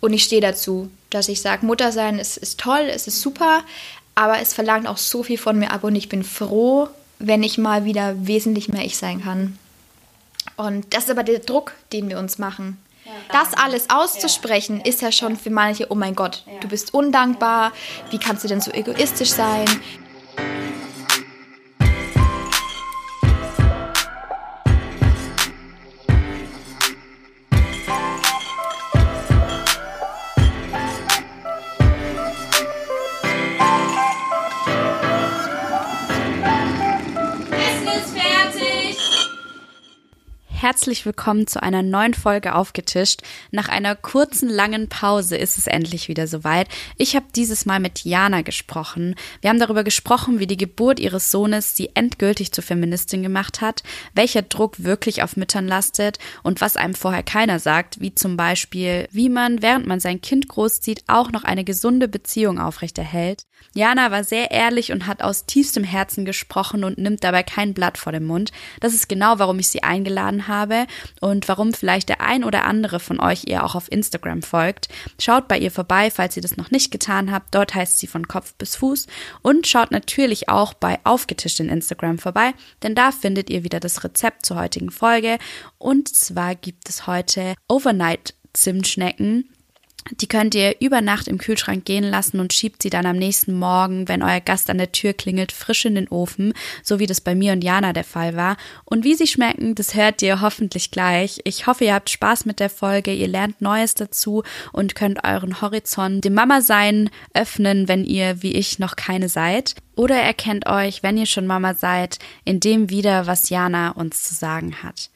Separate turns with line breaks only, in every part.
Und ich stehe dazu, dass ich sage, Mutter sein ist, ist toll, es ist super, aber es verlangt auch so viel von mir ab und ich bin froh, wenn ich mal wieder wesentlich mehr ich sein kann. Und das ist aber der Druck, den wir uns machen. Das alles auszusprechen, ist ja schon für manche, oh mein Gott, du bist undankbar, wie kannst du denn so egoistisch sein?
Herzlich willkommen zu einer neuen Folge aufgetischt. Nach einer kurzen, langen Pause ist es endlich wieder soweit. Ich habe dieses Mal mit Jana gesprochen. Wir haben darüber gesprochen, wie die Geburt ihres Sohnes sie endgültig zur Feministin gemacht hat, welcher Druck wirklich auf Müttern lastet und was einem vorher keiner sagt, wie zum Beispiel, wie man, während man sein Kind großzieht, auch noch eine gesunde Beziehung aufrechterhält. Jana war sehr ehrlich und hat aus tiefstem Herzen gesprochen und nimmt dabei kein Blatt vor den Mund. Das ist genau, warum ich sie eingeladen habe und warum vielleicht der ein oder andere von euch ihr auch auf Instagram folgt. Schaut bei ihr vorbei, falls ihr das noch nicht getan habt. Dort heißt sie von Kopf bis Fuß und schaut natürlich auch bei Aufgetischt in Instagram vorbei, denn da findet ihr wieder das Rezept zur heutigen Folge und zwar gibt es heute Overnight Zimtschnecken die könnt ihr über Nacht im Kühlschrank gehen lassen und schiebt sie dann am nächsten Morgen, wenn euer Gast an der Tür klingelt, frisch in den Ofen, so wie das bei mir und Jana der Fall war. Und wie sie schmecken, das hört ihr hoffentlich gleich. Ich hoffe, ihr habt Spaß mit der Folge, ihr lernt Neues dazu und könnt euren Horizont dem Mama-Sein öffnen, wenn ihr, wie ich, noch keine seid. Oder erkennt euch, wenn ihr schon Mama seid, in dem wieder, was Jana uns zu sagen hat.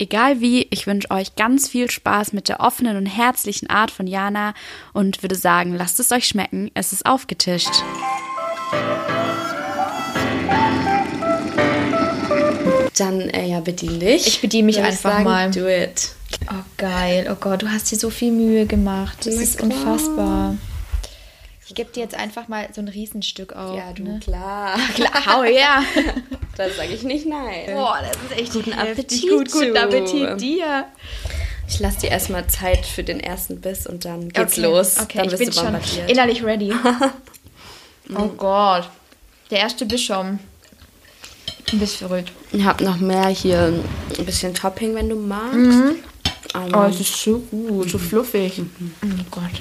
Egal wie, ich wünsche euch ganz viel Spaß mit der offenen und herzlichen Art von Jana und würde sagen, lasst es euch schmecken, es ist aufgetischt.
Dann, äh, ja, bedien dich.
Ich bediene mich Würde einfach sagen, mal.
Do it.
Oh, geil. Oh Gott, du hast dir so viel Mühe gemacht. Das Na ist klar. unfassbar. Ich gebe dir jetzt einfach mal so ein Riesenstück auf.
Ja, du, ne? klar.
Klar, hau her.
da sage ich nicht nein.
Boah, das ist echt
guten
Appetit.
Gut,
guten Appetit dir.
Ich lasse dir erstmal Zeit für den ersten Biss und dann geht's okay. los.
Okay,
dann
ich bin schon innerlich ready. oh Gott. Der erste Biss schon. Ein bisschen verrückt.
Ich habe noch mehr hier ein bisschen Topping, wenn du magst.
Mhm. oh, es ist so gut, so fluffig.
Mhm. Oh Gott.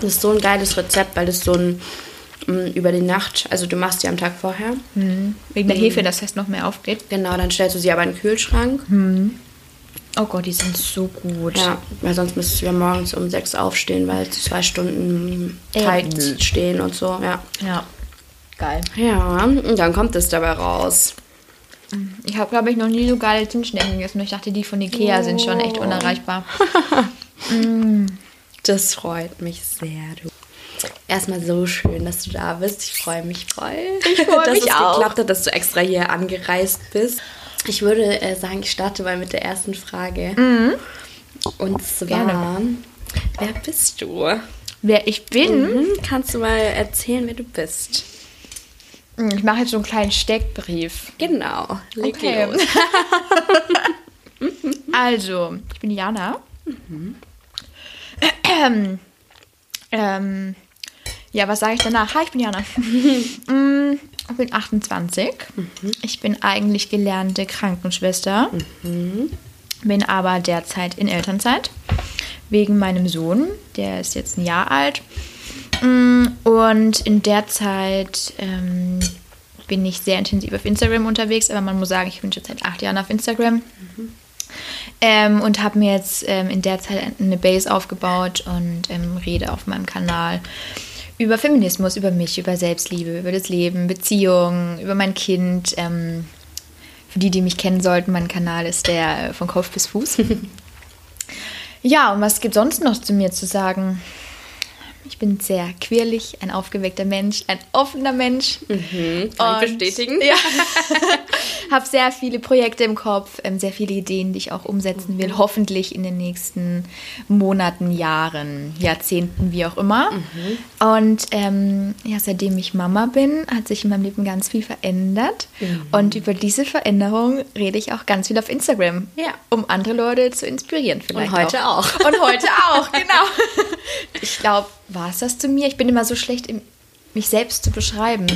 Das ist so ein geiles Rezept, weil das so ein mm, über die Nacht, also du machst die am Tag vorher.
Mhm. Wegen der Hefe, dass das noch mehr aufgeht.
Genau, dann stellst du sie aber in den Kühlschrank.
Mhm. Oh Gott, die sind so gut.
Ja, weil sonst müsstest du ja morgens um sechs aufstehen, weil zwei Stunden Teig stehen und so. Ja.
Ja. Geil.
Ja, und dann kommt es dabei raus.
Ich habe, glaube ich, noch nie so geile Zimtschnecken gegessen. Ich dachte, die von Ikea oh. sind schon echt unerreichbar.
mm. Das freut mich sehr. Du. Erstmal so schön, dass du da bist. Ich freue mich voll,
ich freu
dass
mich
es
auch.
geklappt hat, dass du extra hier angereist bist. Ich würde äh, sagen, ich starte mal mit der ersten Frage.
Mhm.
Und zwar, Gerne. wer bist du?
Wer ich bin?
Mhm. Kannst du mal erzählen, wer du bist?
Mhm, ich mache jetzt so einen kleinen Steckbrief.
Genau.
Leg okay. los. also, ich bin Jana. Mhm. Ähm, ja, was sage ich danach? Hi, ich bin Jana. Mm, ich bin 28. Mhm. Ich bin eigentlich gelernte Krankenschwester.
Mhm.
Bin aber derzeit in Elternzeit. Wegen meinem Sohn. Der ist jetzt ein Jahr alt. Mm, und in der Zeit ähm, bin ich sehr intensiv auf Instagram unterwegs. Aber man muss sagen, ich bin schon seit acht Jahren auf Instagram. Ähm, und habe mir jetzt ähm, in der Zeit eine Base aufgebaut und ähm, rede auf meinem Kanal über Feminismus, über mich, über Selbstliebe, über das Leben, Beziehungen, über mein Kind. Ähm, für die, die mich kennen sollten, mein Kanal ist der äh, von Kopf bis Fuß. ja, und was gibt sonst noch zu mir zu sagen? Ich bin sehr quirlig, ein aufgeweckter Mensch, ein offener Mensch.
Mhm, kann ich bestätigen.
Ja. habe sehr viele Projekte im Kopf, ähm, sehr viele Ideen, die ich auch umsetzen will. Hoffentlich in den nächsten Monaten, Jahren, Jahrzehnten, wie auch immer. Mhm. Und ähm, ja, seitdem ich Mama bin, hat sich in meinem Leben ganz viel verändert. Mhm. Und über diese Veränderung rede ich auch ganz viel auf Instagram,
ja.
um andere Leute zu inspirieren.
Vielleicht Und heute auch.
auch. Und heute auch, genau. Ich glaube, war es das zu mir? Ich bin immer so schlecht, mich selbst zu beschreiben.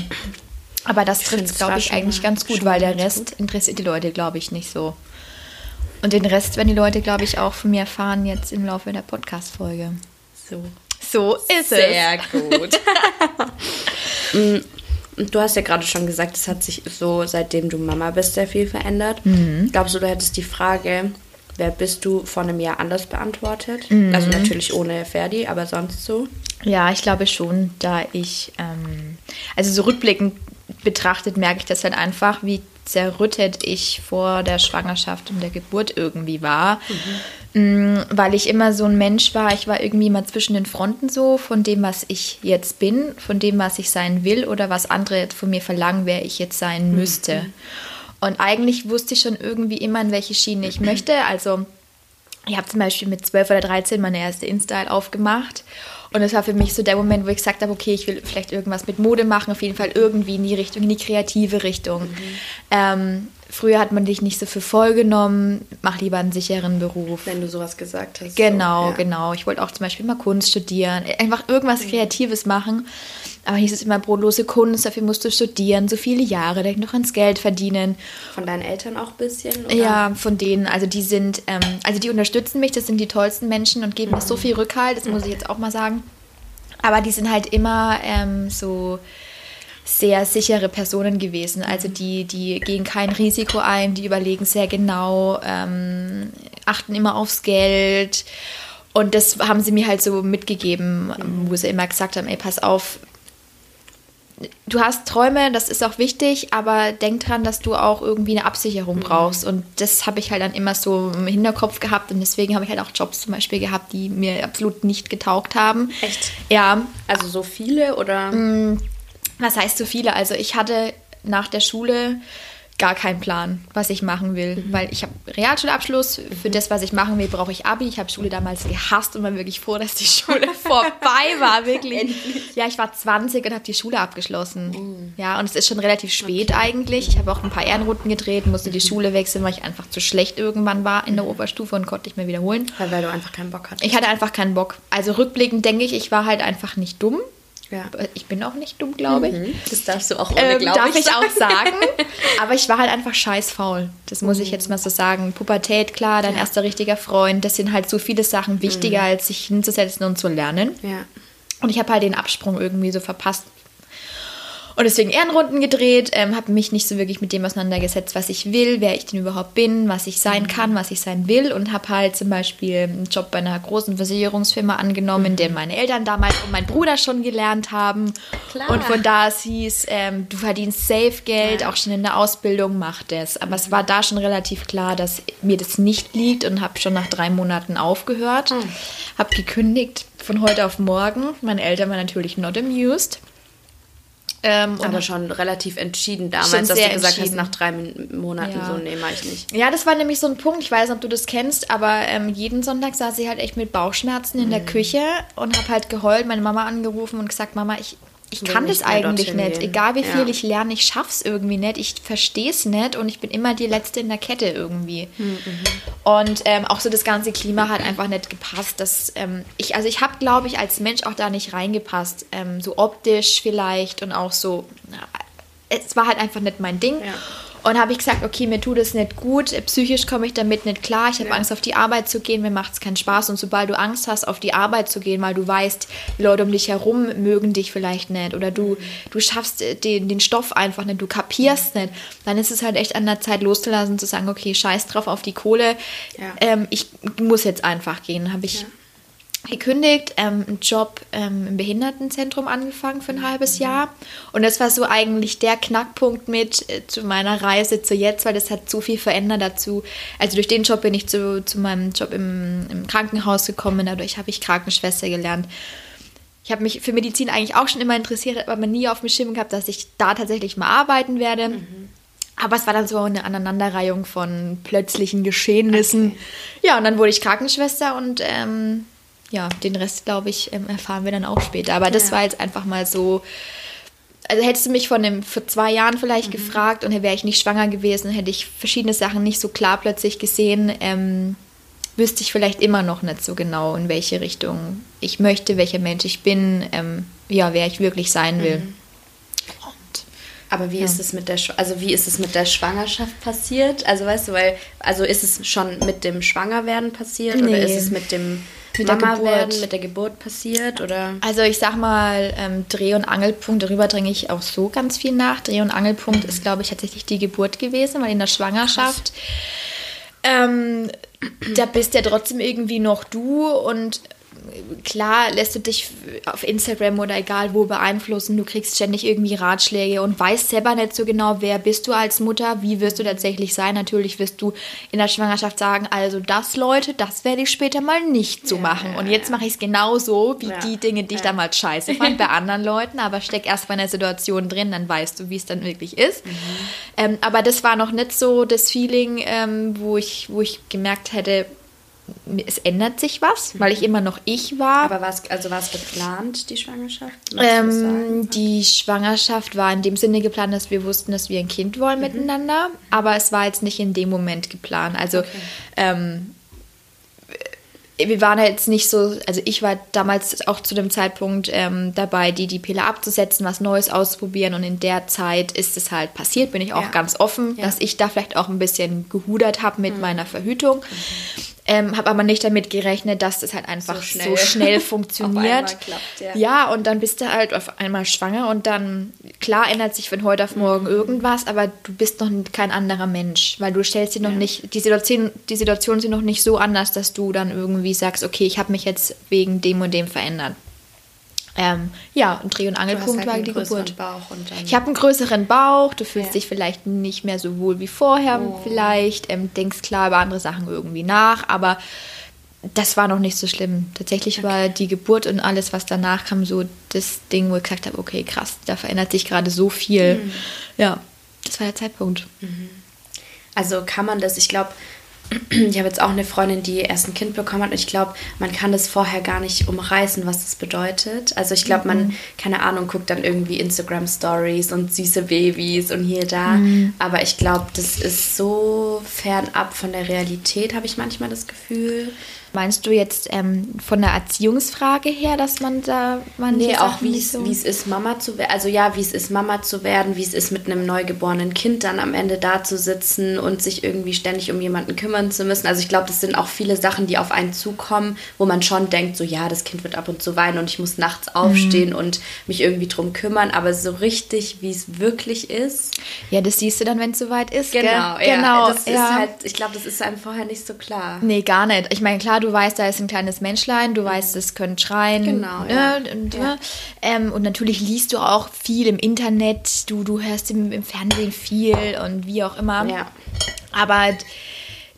Aber das trifft, glaube ich, eigentlich ganz gut, weil der Rest gut. interessiert die Leute, glaube ich, nicht so. Und den Rest werden die Leute, glaube ich, auch von mir erfahren jetzt im Laufe der Podcast-Folge.
So.
So ist
Sehr es. Sehr gut. Mm, du hast ja gerade schon gesagt, es hat sich so, seitdem du Mama bist, sehr viel verändert. Mhm. Glaubst du, du hättest die Frage, wer bist du, vor einem Jahr anders beantwortet? Mhm. Also natürlich ohne Ferdi, aber sonst so?
Ja, ich glaube schon, da ich, ähm, also so rückblickend betrachtet, merke ich das halt einfach, wie zerrüttet ich vor der Schwangerschaft und der Geburt irgendwie war. Mhm. Weil ich immer so ein Mensch war, ich war irgendwie immer zwischen den Fronten so, von dem, was ich jetzt bin, von dem, was ich sein will oder was andere von mir verlangen, wer ich jetzt sein müsste. Mhm. Und eigentlich wusste ich schon irgendwie immer, in welche Schiene ich möchte. Also ich habe zum Beispiel mit 12 oder 13 meine erste InStyle aufgemacht und das war für mich so der Moment, wo ich gesagt habe, okay, ich will vielleicht irgendwas mit Mode machen, auf jeden Fall irgendwie in die Richtung, in die kreative Richtung. Mhm. Ähm, früher hat man dich nicht so für voll genommen, mach lieber einen sicheren Beruf.
Wenn du sowas gesagt hast.
Genau, so, ja. genau. Ich wollte auch zum Beispiel mal Kunst studieren, einfach irgendwas mhm. Kreatives machen. Aber hieß es immer brotlose Kunst, dafür musst du studieren, so viele Jahre, denk noch ans Geld verdienen.
Von deinen Eltern auch ein bisschen?
Oder? Ja, von denen. Also die sind, ähm, also die unterstützen mich, das sind die tollsten Menschen und geben mir so viel Rückhalt, das muss ich jetzt auch mal sagen. Aber die sind halt immer ähm, so sehr sichere Personen gewesen. Also die, die gehen kein Risiko ein, die überlegen sehr genau, ähm, achten immer aufs Geld. Und das haben sie mir halt so mitgegeben, wo sie immer gesagt haben, ey, pass auf, du hast Träume, das ist auch wichtig, aber denk dran, dass du auch irgendwie eine Absicherung mhm. brauchst. Und das habe ich halt dann immer so im Hinterkopf gehabt und deswegen habe ich halt auch Jobs zum Beispiel gehabt, die mir absolut nicht getaugt haben.
Echt?
Ja.
Also so viele oder?
Mm, was heißt so viele? Also ich hatte nach der Schule gar keinen Plan, was ich machen will, mhm. weil ich habe Realschulabschluss. Für mhm. das, was ich machen will, brauche ich Abi. Ich habe Schule damals gehasst und war wirklich froh, dass die Schule vorbei war, wirklich. ja, ich war 20 und habe die Schule abgeschlossen. Mhm. Ja, und es ist schon relativ spät okay. eigentlich. Ich habe auch ein paar Ehrenrunden gedreht, musste die mhm. Schule wechseln, weil ich einfach zu schlecht irgendwann war in der mhm. Oberstufe und konnte nicht mehr wiederholen.
Weil, weil du einfach keinen Bock hattest.
Ich hatte einfach keinen Bock. Also rückblickend denke ich, ich war halt einfach nicht dumm. Ja. Ich bin auch nicht dumm, glaube ich. Mhm.
Das darfst du auch ohne,
ähm, Darf ich, auch sagen. Aber ich war halt einfach scheiß faul. Das muss mhm. ich jetzt mal so sagen. Pubertät, klar, dein ja. erster richtiger Freund. Das sind halt so viele Sachen wichtiger, mhm. als sich hinzusetzen und zu lernen.
Ja.
Und ich habe halt den Absprung irgendwie so verpasst. Und deswegen Ehrenrunden gedreht, ähm, habe mich nicht so wirklich mit dem auseinandergesetzt, was ich will, wer ich denn überhaupt bin, was ich sein mhm. kann, was ich sein will. Und habe halt zum Beispiel einen Job bei einer großen Versicherungsfirma angenommen, mhm. den meine Eltern damals und mein Bruder schon gelernt haben. Klar. Und von da es hieß, ähm, du verdienst safe Geld, ja. auch schon in der Ausbildung, mach das. Aber mhm. es war da schon relativ klar, dass mir das nicht liegt und habe schon nach drei Monaten aufgehört. Mhm. Habe gekündigt von heute auf morgen. Meine Eltern waren natürlich not amused.
Ähm, aber schon relativ entschieden damals, dass du gesagt hast, nach drei Monaten ja. so, nee, mach ich nicht.
Ja, das war nämlich so ein Punkt, ich weiß nicht, ob du das kennst, aber ähm, jeden Sonntag saß ich halt echt mit Bauchschmerzen in mhm. der Küche und habe halt geheult, meine Mama angerufen und gesagt, Mama, ich, ich kann das eigentlich nicht. Gehen. Egal wie viel ja. ich lerne, ich schaff's irgendwie nicht. Ich verstehe es nicht und ich bin immer die Letzte in der Kette irgendwie. Mhm. Und ähm, auch so das ganze Klima hat einfach nicht gepasst. Dass, ähm, ich, also ich habe, glaube ich, als Mensch auch da nicht reingepasst. Ähm, so optisch vielleicht und auch so. Na, es war halt einfach nicht mein Ding. Ja. Und habe ich gesagt, okay, mir tut es nicht gut, psychisch komme ich damit nicht klar, ich habe ja. Angst auf die Arbeit zu gehen, mir macht es keinen Spaß. Und sobald du Angst hast, auf die Arbeit zu gehen, weil du weißt, die Leute um dich herum mögen dich vielleicht nicht oder du, du schaffst den, den Stoff einfach nicht, du kapierst mhm. nicht, dann ist es halt echt an der Zeit loszulassen, zu sagen, okay, scheiß drauf auf die Kohle, ja. ähm, ich muss jetzt einfach gehen. Habe ich ja gekündigt, ähm, einen Job ähm, im Behindertenzentrum angefangen für ein halbes mhm. Jahr. Und das war so eigentlich der Knackpunkt mit äh, zu meiner Reise zu jetzt, weil das hat so viel verändert dazu. Also durch den Job bin ich zu, zu meinem Job im, im Krankenhaus gekommen, dadurch habe ich Krankenschwester gelernt. Ich habe mich für Medizin eigentlich auch schon immer interessiert, aber nie auf dem Schirm gehabt, dass ich da tatsächlich mal arbeiten werde. Mhm. Aber es war dann so eine Aneinanderreihung von plötzlichen Geschehnissen. Okay. Ja, und dann wurde ich Krankenschwester und ähm, ja, den Rest, glaube ich, ähm, erfahren wir dann auch später. Aber das ja. war jetzt einfach mal so. Also hättest du mich vor, einem, vor zwei Jahren vielleicht mhm. gefragt und wäre ich nicht schwanger gewesen, hätte ich verschiedene Sachen nicht so klar plötzlich gesehen, ähm, wüsste ich vielleicht immer noch nicht so genau, in welche Richtung ich möchte, welcher Mensch ich bin, ähm, ja, wer ich wirklich sein will. Mhm.
Aber wie ja. ist es mit der also wie ist es mit der Schwangerschaft passiert? Also weißt du, weil also ist es schon mit dem Schwangerwerden passiert nee. oder ist es mit dem mit Mama der werden, mit der Geburt passiert oder?
Also ich sag mal ähm, Dreh- und Angelpunkt. Darüber dringe ich auch so ganz viel nach. Dreh- und Angelpunkt ist glaube ich tatsächlich die Geburt gewesen, weil in der Schwangerschaft ähm, da bist ja trotzdem irgendwie noch du und klar lässt du dich auf Instagram oder egal wo beeinflussen, du kriegst ständig irgendwie Ratschläge und weißt selber nicht so genau, wer bist du als Mutter, wie wirst du tatsächlich sein. Natürlich wirst du in der Schwangerschaft sagen, also das Leute, das werde ich später mal nicht so ja, machen. und jetzt mache ich es genauso wie ja, die Dinge, die ich damals scheiße fand bei anderen Leuten, aber steck erst mal in der Situation drin, dann weißt du, wie es dann wirklich ist. Mhm. Ähm, aber das war noch nicht so das Feeling, ähm, wo, ich, wo ich gemerkt hätte, es ändert sich was, weil ich immer noch ich war.
Aber war es, also geplant, die Schwangerschaft?
Ähm, die Schwangerschaft war in dem Sinne geplant, dass wir wussten, dass wir ein Kind wollen mhm. miteinander, aber es war jetzt nicht in dem Moment geplant. Also okay. ähm, wir waren jetzt nicht so, also ich war damals auch zu dem Zeitpunkt ähm, dabei, die die Pille abzusetzen, was Neues auszuprobieren und in der Zeit ist es halt passiert, bin ich auch ja. ganz offen, ja. dass ich da vielleicht auch ein bisschen gehudert habe mit mhm. meiner Verhütung. Mhm. Ähm, habe aber nicht damit gerechnet, dass das halt einfach so schnell, so schnell funktioniert. klappt, ja. ja, und dann bist du halt auf einmal schwanger und dann, klar ändert sich von heute auf morgen mhm. irgendwas, aber du bist noch kein anderer Mensch, weil du stellst dir noch ja. nicht, die Situation, die Situation sind noch nicht so anders, dass du dann irgendwie sagst, okay, ich habe mich jetzt wegen dem und dem verändert. Ähm, ja, ein Dreh- und Angelpunkt halt war die Geburt. ich habe einen größeren Bauch, du fühlst ja. dich vielleicht nicht mehr so wohl wie vorher, oh. vielleicht, ähm, denkst klar über andere Sachen irgendwie nach, aber das war noch nicht so schlimm. Tatsächlich okay. war die Geburt und alles, was danach kam, so das Ding, wo ich gesagt habe, okay, krass, da verändert sich gerade so viel. Mhm. Ja, das war der Zeitpunkt. Mhm.
Also kann man das, ich glaube, ich habe jetzt auch eine Freundin, die erst ein Kind bekommen hat und ich glaube, man kann das vorher gar nicht umreißen, was das bedeutet. Also ich glaube, man, mhm. keine Ahnung, guckt dann irgendwie Instagram Stories und süße Babys und hier da. Mhm. Aber ich glaube, das ist so fernab von der Realität, habe ich manchmal das Gefühl.
Meinst du jetzt ähm, von der Erziehungsfrage her, dass man da man
Nee, auch wie es, so wie es ist, Mama zu werden. Also ja, wie es ist, Mama zu werden, wie es ist, mit einem neugeborenen Kind dann am Ende da zu sitzen und sich irgendwie ständig um jemanden kümmern zu müssen. Also ich glaube, das sind auch viele Sachen, die auf einen zukommen, wo man schon denkt, so ja, das Kind wird ab und zu weinen und ich muss nachts aufstehen mhm. und mich irgendwie drum kümmern. Aber so richtig, wie es wirklich ist.
Ja, das siehst du dann, wenn es soweit ist.
Genau,
gell? genau.
Das ja. ist halt, ich glaube, das ist einem vorher nicht so klar.
Nee, gar nicht. Ich meine, klar, du weißt, da ist ein kleines Menschlein, du weißt, es könnte schreien. Genau. Ne? Ja. Und, ja. Ähm, und natürlich liest du auch viel im Internet, du, du hörst im, im Fernsehen viel und wie auch immer. Ja. Aber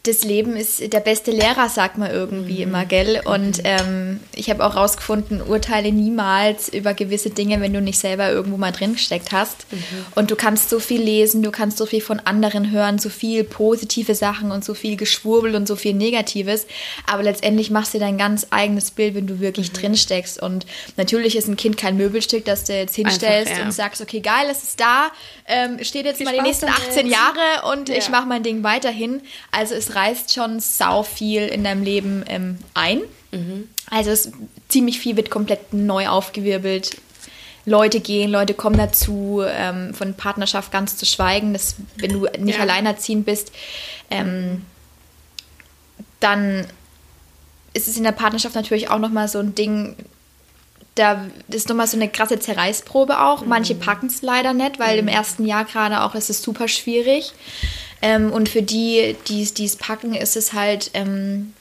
das Leben ist der beste Lehrer, sagt man irgendwie mhm. immer, gell? Und ähm, ich habe auch rausgefunden, urteile niemals über gewisse Dinge, wenn du nicht selber irgendwo mal drin gesteckt hast. Mhm. Und du kannst so viel lesen, du kannst so viel von anderen hören, so viel positive Sachen und so viel Geschwurbel und so viel Negatives. Aber letztendlich machst du dein ganz eigenes Bild, wenn du wirklich mhm. drin steckst. Und natürlich ist ein Kind kein Möbelstück, das du jetzt hinstellst Einfach, ja. und sagst, okay, geil, es ist da, ähm, steht jetzt viel mal die nächsten 18 Jahre und ja. ich mache mein Ding weiterhin. Also es reißt schon sau viel in deinem Leben ähm, ein. Mhm. Also es, ziemlich viel wird komplett neu aufgewirbelt. Leute gehen, Leute kommen dazu, ähm, von Partnerschaft ganz zu schweigen, dass wenn du nicht ja. alleinerziehend bist, ähm, dann ist es in der Partnerschaft natürlich auch nochmal so ein Ding, da ist nochmal so eine krasse Zerreißprobe auch. Manche mhm. packen es leider nicht, weil mhm. im ersten Jahr gerade auch ist es super schwierig. Ähm, und für die, die es packen, ist es halt ähm,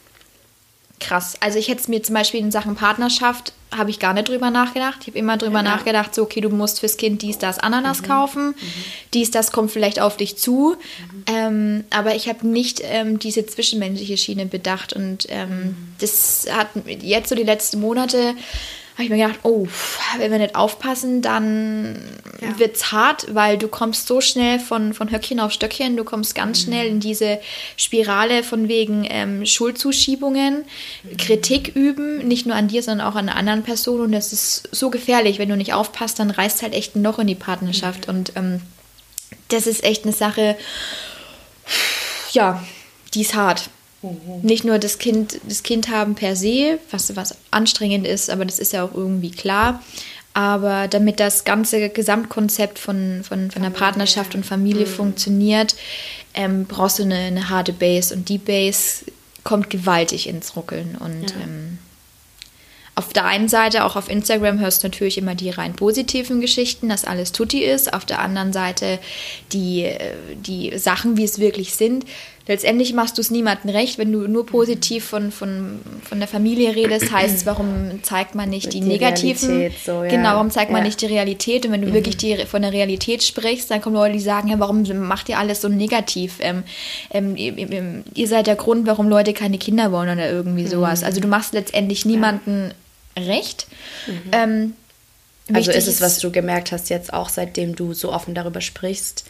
krass. Also ich hätte es mir zum Beispiel in Sachen Partnerschaft, habe ich gar nicht drüber nachgedacht. Ich habe immer drüber ja. nachgedacht, so okay, du musst fürs Kind dies, das, Ananas mhm. kaufen. Mhm. Dies, das kommt vielleicht auf dich zu. Mhm. Ähm, aber ich habe nicht ähm, diese zwischenmenschliche Schiene bedacht. Und ähm, mhm. das hat jetzt so die letzten Monate habe ich mir gedacht, oh, wenn wir nicht aufpassen, dann ja. wird es hart, weil du kommst so schnell von, von Höckchen auf Stöckchen, du kommst ganz mhm. schnell in diese Spirale von wegen ähm, Schuldzuschiebungen, mhm. Kritik üben, nicht nur an dir, sondern auch an anderen Personen und das ist so gefährlich, wenn du nicht aufpasst, dann reißt halt echt ein Loch in die Partnerschaft mhm. und ähm, das ist echt eine Sache, ja, die ist hart. Mhm. Nicht nur das Kind, das Kind haben per se, was, was anstrengend ist, aber das ist ja auch irgendwie klar. Aber damit das ganze Gesamtkonzept von, von, von der Partnerschaft und Familie mhm. funktioniert, ähm, brauchst du eine, eine, harte Base. Und die Base kommt gewaltig ins Ruckeln. Und ja. ähm, auf der einen Seite, auch auf Instagram, hörst du natürlich immer die rein positiven Geschichten, dass alles tutti ist. Auf der anderen Seite die, äh, die Sachen, wie es wirklich sind. Letztendlich machst du es niemandem recht, wenn du nur positiv von, von, von der Familie redest, heißt warum zeigt man nicht die, die negativen, so, ja. genau, warum zeigt man nicht die Realität und wenn du mhm. wirklich die, von der Realität sprichst, dann kommen Leute, die sagen, ja, warum macht ihr alles so negativ? Ähm, ähm, ihr, ihr, seid der Grund, warum Leute keine Kinder wollen oder irgendwie sowas. Mhm. Also du machst letztendlich niemanden ja. recht. Mhm. Ähm,
also ist es, was du gemerkt hast jetzt auch, seitdem du so offen darüber sprichst?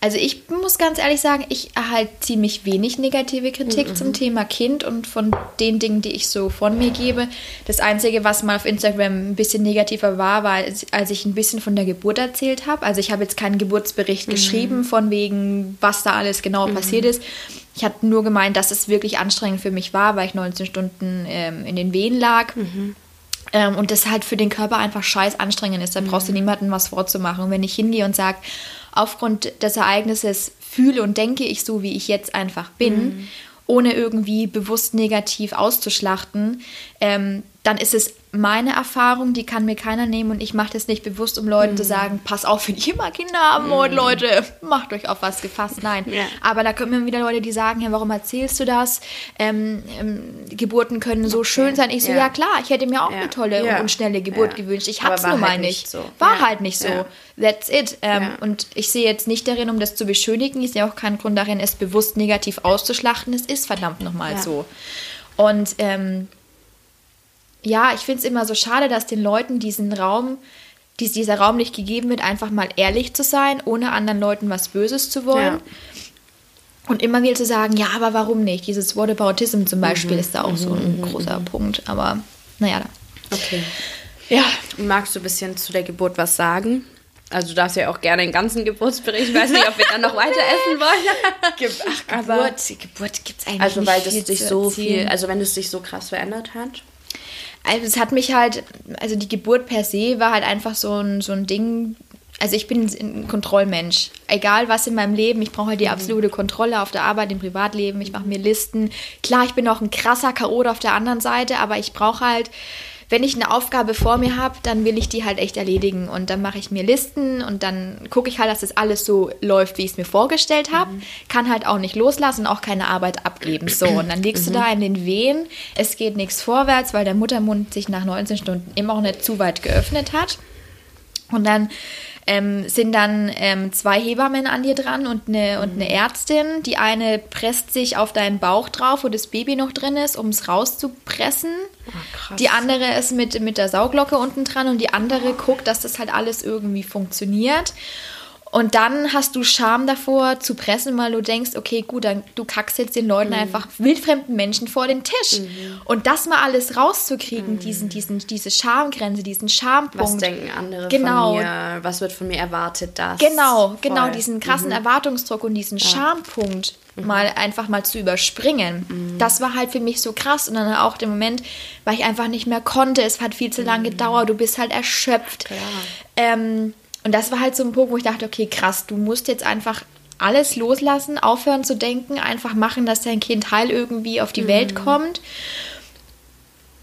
Mm, also ich muss ganz ehrlich sagen, ich erhalte ziemlich wenig negative Kritik mhm. zum Thema Kind und von den Dingen, die ich so von mir gebe. Das Einzige, was mal auf Instagram ein bisschen negativer war, war, als ich ein bisschen von der Geburt erzählt habe. Also ich habe jetzt keinen Geburtsbericht mhm. geschrieben, von wegen, was da alles genau mhm. passiert ist. Ich hatte nur gemeint, dass es wirklich anstrengend für mich war, weil ich 19 Stunden ähm, in den Wehen lag. Mhm. Ähm, und das halt für den Körper einfach scheiß anstrengend ist. Da brauchst du mhm. niemandem was vorzumachen. Und wenn ich hingehe und sage, aufgrund des Ereignisses fühle und denke ich so, wie ich jetzt einfach bin, mhm. ohne irgendwie bewusst negativ auszuschlachten, ähm, dann ist es meine Erfahrung, die kann mir keiner nehmen und ich mache das nicht bewusst, um Leuten mhm. zu sagen, pass auf, wenn ihr mal Kinder haben wollt, mhm. Leute, macht euch auf was gefasst. Nein. Ja. Aber da kommen immer wieder Leute, die sagen, ja, warum erzählst du das? Ähm, ähm, Geburten können so okay. schön sein. Ich so, ja. ja. klar, ich hätte mir auch ja. eine tolle und schnelle Geburt gewünscht. Ich hab's nur mal halt nicht. So. War halt nicht so. That's it. Ähm, und ich sehe jetzt nicht darin, um das zu beschönigen, ich sehe auch keinen Grund darin, es bewusst negativ auszuschlachten. Es ist verdammt nochmal so. Und ähm, ja, ich finde es immer so schade, dass den Leuten diesen Raum, die, dieser Raum nicht gegeben wird, einfach mal ehrlich zu sein, ohne anderen Leuten was Böses zu wollen. Ja. Und immer wieder zu sagen, ja, aber warum nicht? Dieses Whataboutism zum Beispiel mhm. ist da auch mhm. so ein mhm. großer mhm. Punkt. Aber naja.
Okay. Ja. Magst du ein bisschen zu der Geburt was sagen? Also du darfst ja auch gerne einen ganzen Geburtsbericht. Ich weiß nicht, ob wir dann noch weiter essen wollen. Ach, Geburt, Geburt gibt es eigentlich Also weil das sich so viel, also wenn es sich so krass verändert hat.
Also es hat mich halt, also die Geburt per se war halt einfach so ein, so ein Ding. Also ich bin ein Kontrollmensch. Egal was in meinem Leben, ich brauche halt die mhm. absolute Kontrolle auf der Arbeit, im Privatleben. Ich mache mir Listen. Klar, ich bin auch ein krasser Chaot auf der anderen Seite, aber ich brauche halt wenn ich eine Aufgabe vor mir habe, dann will ich die halt echt erledigen. Und dann mache ich mir Listen und dann gucke ich halt, dass das alles so läuft, wie ich es mir vorgestellt habe. Mhm. Kann halt auch nicht loslassen, auch keine Arbeit abgeben. So, und dann liegst mhm. du da in den Wehen. Es geht nichts vorwärts, weil der Muttermund sich nach 19 Stunden immer noch nicht zu weit geöffnet hat. Und dann ähm, sind dann ähm, zwei Hebammen an dir dran und eine, und eine Ärztin. Die eine presst sich auf deinen Bauch drauf, wo das Baby noch drin ist, um es rauszupressen. Oh, die andere ist mit, mit der Sauglocke unten dran und die andere guckt, dass das halt alles irgendwie funktioniert. Und dann hast du Scham davor zu pressen, weil du denkst, okay, gut, dann du kackst jetzt den Leuten mhm. einfach wildfremden Menschen vor den Tisch. Mhm. Und das mal alles rauszukriegen, mhm. diesen, diesen, diese Schamgrenze, diesen Schampunkt.
Was denken andere genau. von mir? Was wird von mir erwartet? Das.
Genau, genau, Voll. diesen krassen mhm. Erwartungsdruck und diesen ja. Schampunkt mhm. mal einfach mal zu überspringen. Mhm. Das war halt für mich so krass. Und dann auch der Moment, weil ich einfach nicht mehr konnte. Es hat viel zu lange gedauert. Du bist halt erschöpft. Ähm, und das war halt so ein Punkt, wo ich dachte, okay, krass, du musst jetzt einfach alles loslassen, aufhören zu denken, einfach machen, dass dein Kind heil irgendwie auf die mhm. Welt kommt.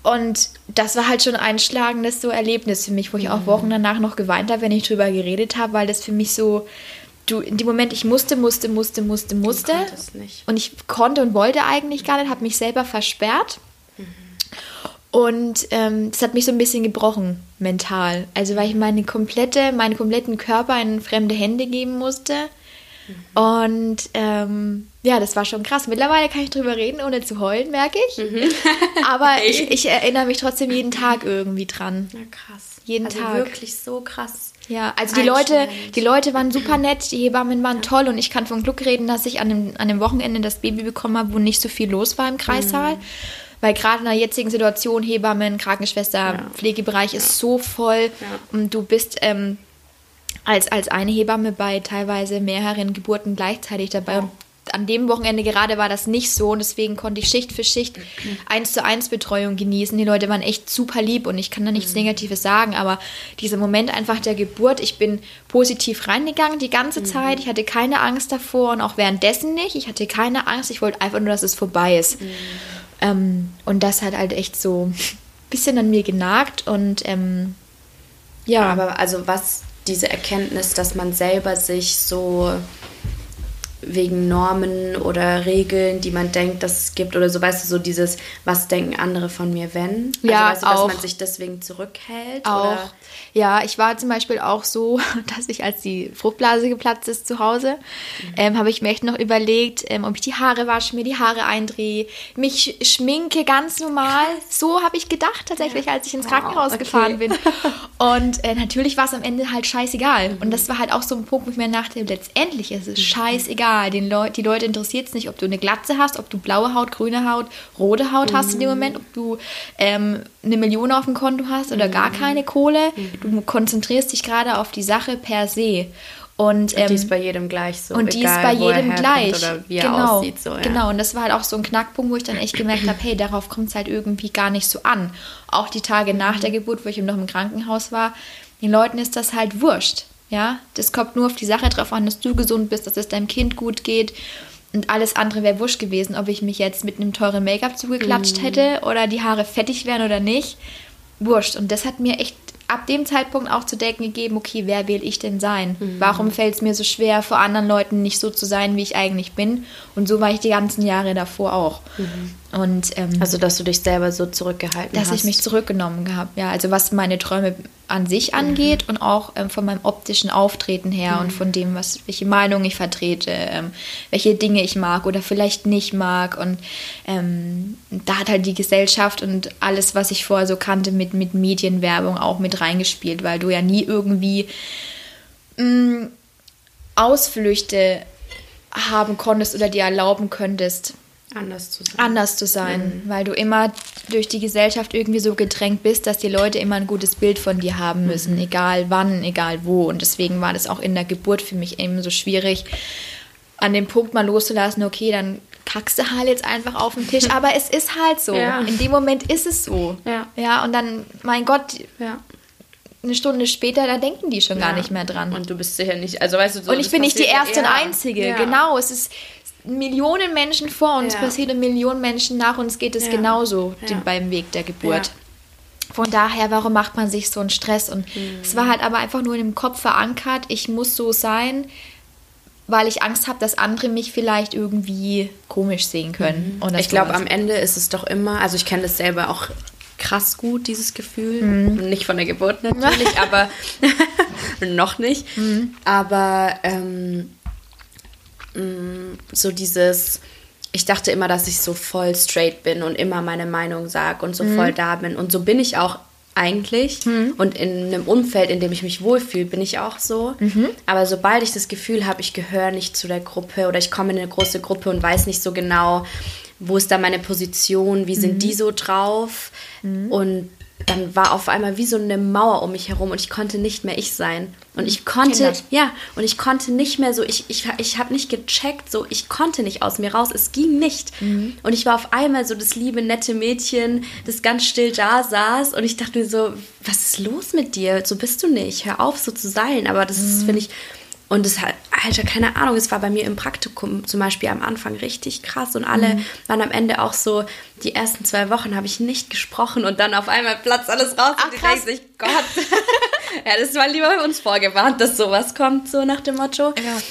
Und das war halt schon ein einschlagendes so Erlebnis für mich, wo ich auch mhm. Wochen danach noch geweint habe, wenn ich drüber geredet habe, weil das für mich so, du, in dem Moment, ich musste, musste, musste, musste, musste. Und ich konnte und wollte eigentlich gar nicht, habe mich selber versperrt. Und ähm, das hat mich so ein bisschen gebrochen, mental. Also weil ich meine komplette, meinen kompletten Körper in fremde Hände geben musste. Und ähm, ja, das war schon krass. Mittlerweile kann ich drüber reden, ohne zu heulen, merke ich.
Mhm.
Aber ich, ich erinnere mich trotzdem jeden Tag irgendwie dran.
Ja, krass.
Jeden
also
Tag.
wirklich so krass.
Ja, also die Leute, die Leute waren super nett, die Hebammen waren toll und ich kann von Glück reden, dass ich an dem, an dem Wochenende das Baby bekommen habe, wo nicht so viel los war im Kreissaal. Weil gerade in der jetzigen Situation Hebammen, Krankenschwester,
Ja.
Pflegebereich ist so voll und du bist ähm, als, als eine Hebamme bei teilweise mehreren Geburten gleichzeitig dabei. Und an dem Wochenende gerade war das nicht so und deswegen konnte ich Schicht für Schicht eins zu eins Betreuung genießen. Die Leute waren echt super lieb und ich kann da nichts Negatives sagen, aber dieser Moment einfach der Geburt, ich bin positiv reingegangen die ganze Zeit. Ich hatte keine Angst davor und auch währenddessen nicht. Ich hatte keine Angst. Ich wollte einfach nur, dass es vorbei ist. Ähm, und das hat halt echt so ein bisschen an mir genagt und ähm, ja.
Aber also was diese Erkenntnis, dass man selber sich so wegen Normen oder Regeln, die man denkt, dass es gibt oder so, weißt du, so dieses, was denken andere von mir, wenn?
Ja,
also, weißt du, dass
auch.
man sich deswegen zurückhält?
Auch.
Oder?
Ja, ich war zum Beispiel auch so, dass ich, als die Fruchtblase geplatzt ist zu Hause, ähm, habe ich mir echt noch überlegt, ähm, ob ich die Haare wasche, mir die Haare eindrehe, mich schminke ganz normal. So habe ich gedacht tatsächlich, als ich ins
Wow,
Krankenhaus
okay.
gefahren bin. Und äh, natürlich war es am Ende halt scheißegal. Und das war halt auch so ein Punkt, wo ich mir dachte, letztendlich ist es scheißegal. Den Leu die Leute interessiert es nicht, ob du eine Glatze hast, ob du blaue Haut, grüne Haut, rote Haut hast in dem Moment, ob du ähm, eine Million auf dem Konto hast oder gar keine Kohle. Du konzentrierst dich gerade auf die Sache per se. Und, ähm,
die ist bei jedem gleich so.
und die ist
egal,
bei
er
jedem gleich.
Oder wie er
genau,
aussieht. So, ja.
genau. Und das war halt auch so ein Knackpunkt, wo ich dann echt gemerkt habe, hey, darauf kommt es halt irgendwie gar nicht so an. Auch die Tage nach der Geburt, wo ich noch im Krankenhaus war, den Leuten ist das halt wurscht. Ja, das kommt nur auf die Sache drauf an, dass du gesund bist, dass es deinem Kind gut geht. Und alles andere wäre wurscht gewesen, ob ich mich jetzt mit einem teuren Make-up zugeklatscht hätte oder die Haare fettig wären oder nicht. Wurscht. Und das hat mir echt ab dem Zeitpunkt auch zu denken gegeben, okay, wer will ich denn sein? Warum fällt es mir so schwer, vor anderen Leuten nicht so zu sein, wie ich eigentlich bin? Und so war ich die ganzen Jahre davor auch. Und ähm,
Also, dass du dich selber so zurückgehalten
dass
hast.
ich mich zurückgenommen gehabt, ja, also was meine Träume an sich angeht und auch ähm, von meinem optischen Auftreten her und von dem, was welche Meinung ich vertrete, ähm, welche Dinge ich mag oder vielleicht nicht mag. Und ähm, da hat halt die Gesellschaft und alles, was ich vorher so kannte mit mit Medienwerbung auch mit reingespielt, weil du ja nie irgendwie mh, Ausflüchte haben konntest oder dir erlauben könntest,
anders zu sein.
anders zu sein, weil du immer durch die Gesellschaft irgendwie so gedrängt bist, dass die Leute immer ein gutes Bild von dir haben müssen, egal wann, egal wo. Und deswegen war das auch in der Geburt für mich eben so schwierig, an dem Punkt mal loszulassen, okay, dann kackst du halt jetzt einfach auf den Tisch. Aber es ist halt so.
Ja.
In dem Moment ist es so.
Ja.
Ja, und dann, mein Gott,
ja.
eine Stunde später, da denken die schon gar
Ja.
nicht mehr dran.
Und du bist sicher nicht, also weißt du, so,
Und ich bin nicht die erste und einzige.
Ja.
Genau, es ist Millionen Menschen vor uns
Ja.
passiert und Millionen Menschen nach uns geht es
Ja.
genauso
Ja.
den, beim Weg der Geburt. Von daher, warum macht man sich so einen Stress? Und
Mhm.
es war halt aber einfach nur im Kopf verankert, ich muss so sein, weil ich Angst habe, dass andere mich vielleicht irgendwie komisch sehen können.
Mhm. Ich glaube, am Ende ist es doch immer, also ich kenne das selber auch krass gut, dieses Gefühl.
Mhm.
Nicht von der Geburt natürlich, aber noch nicht.
Mhm.
Aber ähm, mh, so dieses, ich dachte immer, dass ich so voll straight bin und immer meine Meinung sage und so
Mhm.
voll da bin. Und so bin ich auch eigentlich. Und in einem Umfeld, in dem ich mich wohlfühle, bin ich auch so.
Mhm.
Aber sobald ich das Gefühl habe, ich gehöre nicht zu der Gruppe oder ich komme in eine große Gruppe und weiß nicht so genau, wo ist da meine Position, wie sind
Mhm.
die so drauf und dann war auf einmal wie so eine Mauer um mich herum und ich konnte nicht mehr ich sein. Und ich konnte,
das.
ja, und ich konnte nicht mehr so, ich, ich, ich habe nicht gecheckt, so, ich konnte nicht aus mir raus, es ging nicht. Und ich war auf einmal so das liebe, nette Mädchen, das ganz still da saß und ich dachte mir so, was ist los mit dir? So bist du nicht, hör auf so zu sein. Aber das ist, finde ich, und es hat, Alter, keine Ahnung, es war bei mir im Praktikum zum Beispiel am Anfang richtig krass und alle waren am Ende auch so, die ersten zwei Wochen habe ich nicht gesprochen und dann auf einmal platzt alles raus
Ach,
und
krass.
sich, Gott, ja, das war lieber uns vorgewarnt, dass sowas kommt, so nach dem Motto.
Ja.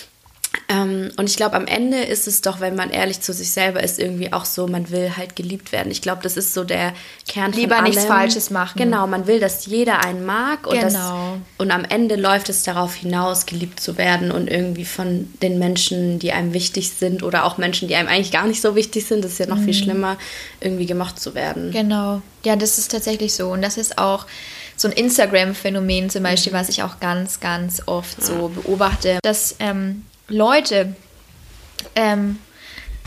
Ähm, und ich glaube, am Ende ist es doch, wenn man ehrlich zu sich selber ist, irgendwie auch so, man will halt geliebt werden. Ich glaube, das ist so der Kern
Lieber
von allem.
nichts Falsches machen.
Genau, man will, dass jeder einen mag und, das,
Genau.
und am Ende läuft es darauf hinaus, geliebt zu werden und irgendwie von den Menschen, die einem wichtig sind oder auch Menschen, die einem eigentlich gar nicht so wichtig sind, das ist ja noch
Mhm.
viel schlimmer, irgendwie gemocht zu werden.
Genau. Ja, das ist tatsächlich so. Und das ist auch so ein Instagram-Phänomen zum Beispiel, was ich auch ganz, ganz oft so beobachte, dass ähm, Leute ähm,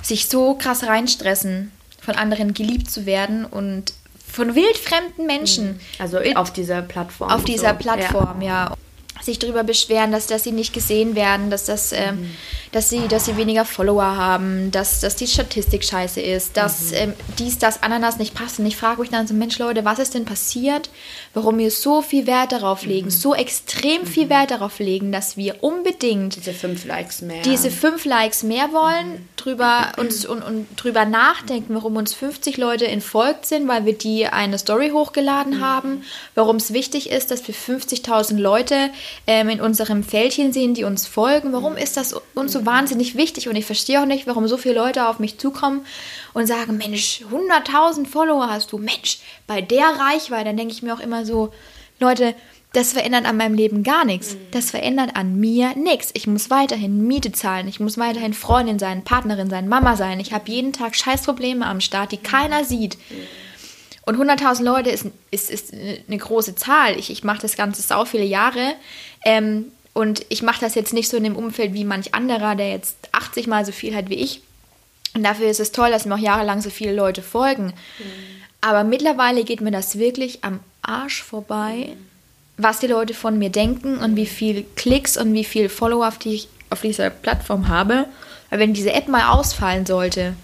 sich so krass reinstressen, von anderen geliebt zu werden und von wildfremden Menschen.
Also auf dieser Plattform.
auf dieser
so.
Plattform, ja. Sich darüber beschweren, dass, dass sie nicht gesehen werden, dass, das, ähm,
Mhm.
dass, sie, dass sie weniger Follower haben, dass, dass die Statistik scheiße ist, dass
Mhm.
ähm, dies, das, Ananas nicht passt. Und ich frage mich dann so, Mensch Leute, was ist denn passiert, warum wir so viel Wert darauf
Mhm.
legen, so extrem viel Wert darauf legen, dass wir unbedingt
Diese fünf Likes mehr.
diese fünf Likes mehr wollen,
Mhm.
drüber uns und, und drüber nachdenken, warum uns 50 Leute entfolgt sind, weil wir die eine Story hochgeladen
Mhm.
haben, warum es wichtig ist, dass wir 50.000 Leute ähm, in unserem Feldchen sehen, die uns folgen. Warum
Mhm.
ist das uns so wahnsinnig wichtig? Und ich verstehe auch nicht, warum so viele Leute auf mich zukommen und sagen, Mensch, 100.000 Follower hast du, Mensch, bei der Reichweite, dann denke ich mir auch immer so, Leute, das verändert an meinem Leben gar nichts. Das verändert an mir nichts. Ich muss weiterhin Miete zahlen. Ich muss weiterhin Freundin sein, Partnerin sein, Mama sein. Ich habe jeden Tag Scheißprobleme am Start, die keiner sieht. Und 100.000 Leute ist, ist, ist eine große Zahl. Ich, ich mache das Ganze sau viele Jahre. Ähm, und ich mache das jetzt nicht so in dem Umfeld wie manch anderer, der jetzt 80 Mal so viel hat wie ich. Und dafür ist es toll, dass mir auch jahrelang so viele Leute folgen. Aber mittlerweile geht mir das wirklich am Arsch vorbei, was die Leute von mir denken und wie viel Klicks und wie viel Follower auf, die ich auf dieser Plattform habe. Weil wenn diese App mal ausfallen sollte,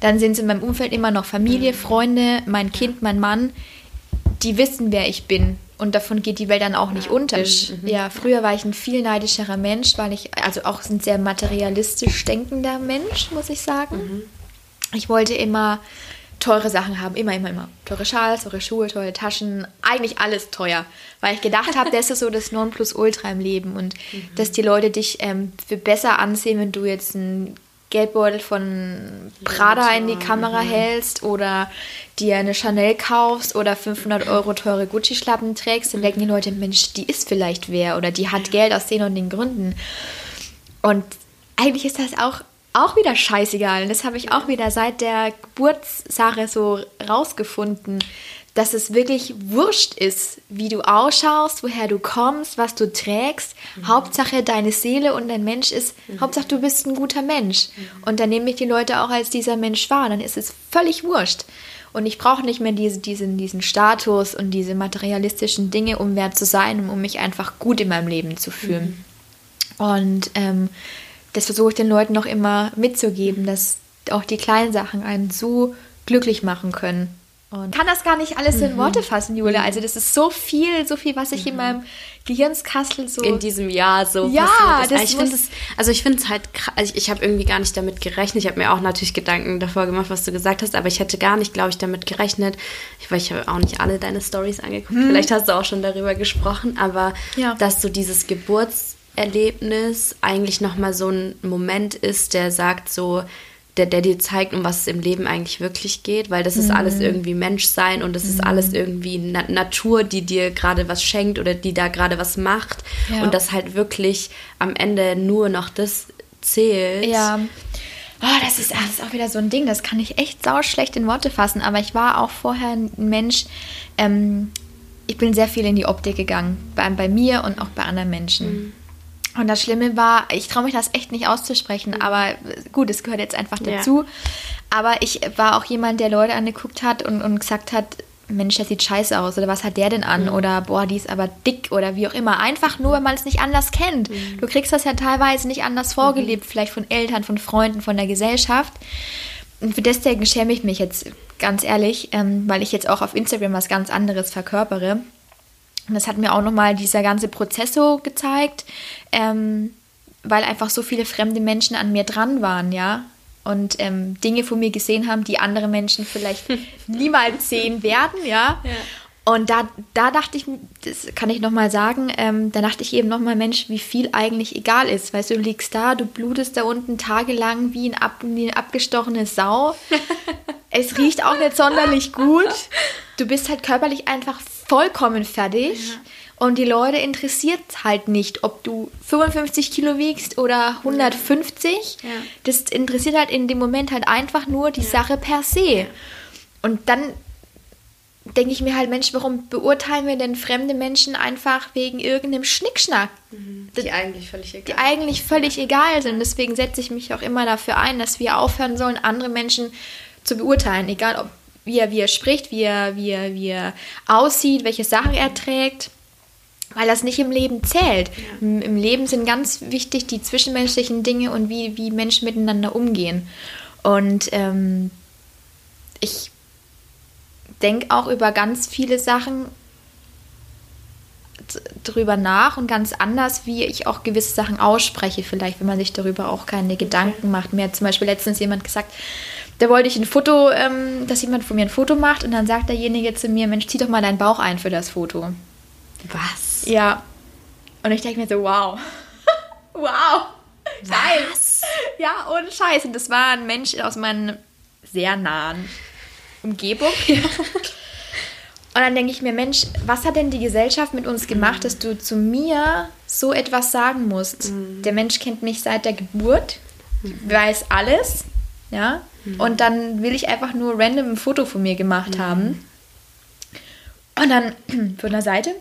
dann sind es in meinem Umfeld immer noch Familie, Freunde, mein Kind, mein Mann, die wissen, wer ich bin. Und davon geht die Welt dann auch nicht unter. Ja, früher war ich ein viel neidischerer Mensch, weil ich, also auch ein sehr materialistisch denkender Mensch, muss ich sagen. Ich wollte immer teure Sachen haben, immer, immer, immer. Teure Schals, teure Schuhe, teure Taschen, eigentlich alles teuer. Weil ich gedacht habe, das ist so das Nonplusultra im Leben und dass die Leute dich ähm, für besser ansehen, wenn du jetzt einen Geldbeutel von Prada in die Kamera hältst oder dir eine Chanel kaufst oder 500 Euro teure Gucci-Schlappen trägst, dann denken die Leute, Mensch, die ist vielleicht wer oder die hat Geld aus den und den Gründen. Und eigentlich ist das auch, auch wieder scheißegal. Und das habe ich auch wieder seit der Geburtssache so rausgefunden, dass es wirklich wurscht ist, wie du ausschaust, woher du kommst, was du trägst. Hauptsache deine Seele und dein Mensch ist, Hauptsache du bist ein guter Mensch. Und dann nehme ich die Leute auch als dieser Mensch wahr. Dann ist es völlig wurscht. Und ich brauche nicht mehr diese, diesen, diesen Status und diese materialistischen Dinge, um wert zu sein, um mich einfach gut in meinem Leben zu fühlen. Und ähm, das versuche ich den Leuten noch immer mitzugeben, dass auch die kleinen Sachen einen so glücklich machen können. Und kann das gar nicht alles
Mhm.
in Worte fassen, Jule. Also das ist so viel, so viel, was ich in meinem Gehirnskastel so...
in diesem Jahr so
Ja,
passiert ist.
das
ich finde es, also ich finde es halt, also ich, ich habe irgendwie gar nicht damit gerechnet. Ich habe mir auch natürlich Gedanken davor gemacht, was du gesagt hast, aber ich hätte gar nicht, glaube ich, damit gerechnet. Ich, weil ich habe auch nicht alle deine Stories angeguckt. Vielleicht hast du auch schon darüber gesprochen, aber.
Ja.
dass so dieses Geburtserlebnis eigentlich nochmal so ein Moment ist, der sagt so, der, der dir zeigt, um was es im Leben eigentlich wirklich geht, weil das
Hm.
ist alles irgendwie Menschsein und das ist alles irgendwie Na Natur, die dir gerade was schenkt oder die da gerade was macht
Ja.
und dass halt wirklich am Ende nur noch das zählt.
Ja. Oh, das, ist, das ist auch wieder so ein Ding, das kann ich echt sau schlecht in Worte fassen. Aber ich war auch vorher ein Mensch, ähm, ich bin sehr viel in die Optik gegangen. Bei, bei mir und auch bei anderen Menschen. Und das Schlimme war, ich traue mich das echt nicht auszusprechen, aber gut, es gehört jetzt einfach
Ja.
dazu. Aber ich war auch jemand, der Leute angeguckt hat und, und gesagt hat, Mensch, der sieht scheiße aus oder was hat der denn an oder boah, die ist aber dick oder wie auch immer. Einfach nur, weil man es nicht anders kennt. Du kriegst das ja teilweise nicht anders vorgelebt, vielleicht von Eltern, von Freunden, von der Gesellschaft. Und für deswegen schäme ich mich jetzt ganz ehrlich, ähm, weil ich jetzt auch auf Instagram was ganz anderes verkörpere. Und das hat mir auch nochmal dieser ganze Prozess so gezeigt, ähm, weil einfach so viele fremde Menschen an mir dran waren, ja. Und ähm, Dinge von mir gesehen haben, die andere Menschen vielleicht niemals sehen werden, ja. Und da, da dachte ich, das kann ich nochmal sagen, ähm, da dachte ich eben nochmal, Mensch, wie viel eigentlich egal ist. Weißt du, du liegst da, du blutest da unten tagelang wie, ein ab, wie eine abgestochene Sau. es riecht auch nicht sonderlich gut. Du bist halt körperlich einfach vollkommen fertig. Ja. Und die Leute interessiert halt nicht, ob du 55 Kilo wiegst oder 150. Ja. Das interessiert halt in dem Moment halt einfach nur die ja. Sache per se. Und dann denke ich mir halt, Mensch, warum beurteilen wir denn fremde Menschen einfach wegen irgendeinem Schnickschnack?
Mhm. Die eigentlich völlig egal
Die eigentlich völlig egal sind. Deswegen setze ich mich auch immer dafür ein, dass wir aufhören sollen, andere Menschen zu beurteilen. Egal, ob wie er, wie er spricht, wie er, wie, er, wie er aussieht, welche Sachen er trägt. Weil das nicht im Leben zählt. Ja. Im Leben sind ganz wichtig die zwischenmenschlichen Dinge und wie, wie Menschen miteinander umgehen. Und ähm, ich denke auch über ganz viele Sachen drüber nach und ganz anders, wie ich auch gewisse Sachen ausspreche, vielleicht, wenn man sich darüber auch keine Gedanken macht. Mir hat zum Beispiel letztens jemand gesagt, da wollte ich ein Foto, ähm, dass jemand von mir ein Foto macht und dann sagt derjenige zu mir, Mensch, zieh doch mal deinen Bauch ein für das Foto.
Was?
Ja. Und ich denke mir so, wow. wow. Was? Ja, ohne Scheiß. Und das war ein Mensch aus meinem sehr nahen Umgebung. Und dann denke ich mir, Mensch, was hat denn die Gesellschaft mit uns gemacht, dass du zu mir so etwas sagen musst? Mhm. Der Mensch kennt mich seit der Geburt, mhm. weiß alles, ja. Mhm. Und dann will ich einfach nur random ein Foto von mir gemacht mhm. haben. Und dann von der Seite.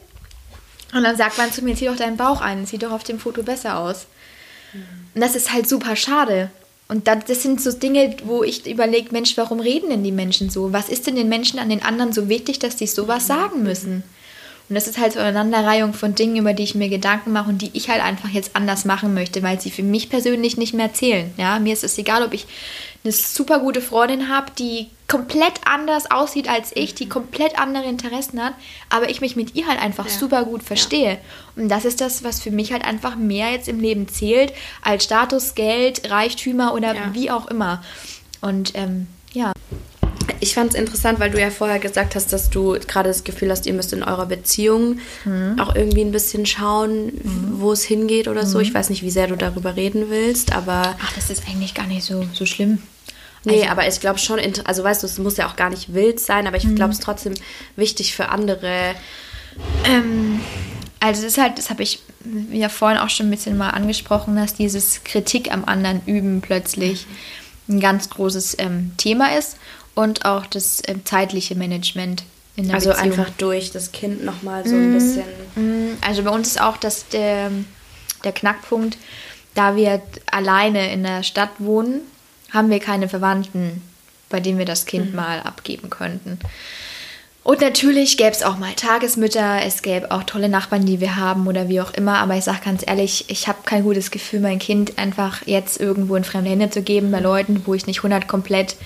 Und dann sagt man zu mir, zieh doch deinen Bauch ein, sieht doch auf dem Foto besser aus. Mhm. Und das ist halt super schade. Und das, das sind so Dinge, wo ich überlege, Mensch, warum reden denn die Menschen so? Was ist denn den Menschen an den anderen so wichtig, dass die sowas sagen müssen? Und das ist halt so eine Aneinanderreihung von Dingen, über die ich mir Gedanken mache und die ich halt einfach jetzt anders machen möchte, weil sie für mich persönlich nicht mehr zählen. Ja, mir ist es egal, ob ich eine super gute Freundin habe, die komplett anders aussieht als ich, die komplett andere Interessen hat, aber ich mich mit ihr halt einfach ja. super gut verstehe. Ja. Und das ist das, was für mich halt einfach mehr jetzt im Leben zählt, als Status, Geld, Reichtümer oder ja. wie auch immer. Und ähm, ja.
Ich fand es interessant, weil du ja vorher gesagt hast, dass du gerade das Gefühl hast, ihr müsst in eurer Beziehung mhm. auch irgendwie ein bisschen schauen, mhm. wo es hingeht oder mhm. so. Ich weiß nicht, wie sehr du darüber reden willst, aber.
Ach, das ist eigentlich gar nicht so, so schlimm.
Nee, also, aber ich glaube schon, also weißt du, es muss ja auch gar nicht wild sein, aber ich mhm. glaube es trotzdem wichtig für andere.
Ähm, also es ist halt, das habe ich ja vorhin auch schon ein bisschen mal angesprochen, dass dieses Kritik am anderen üben plötzlich ein ganz großes ähm, Thema ist und auch das ähm, zeitliche Management
in der also Beziehung. einfach durch das Kind nochmal so ein mhm. bisschen.
Mhm. Also bei uns ist auch das der, der Knackpunkt, da wir alleine in der Stadt wohnen, haben wir keine Verwandten, bei denen wir das Kind mhm. mal abgeben könnten. Und natürlich gäbe es auch mal Tagesmütter, es gäbe auch tolle Nachbarn, die wir haben oder wie auch immer. Aber ich sage ganz ehrlich, ich habe kein gutes Gefühl, mein Kind einfach jetzt irgendwo in fremde Hände zu geben bei Leuten, wo ich nicht 100 komplett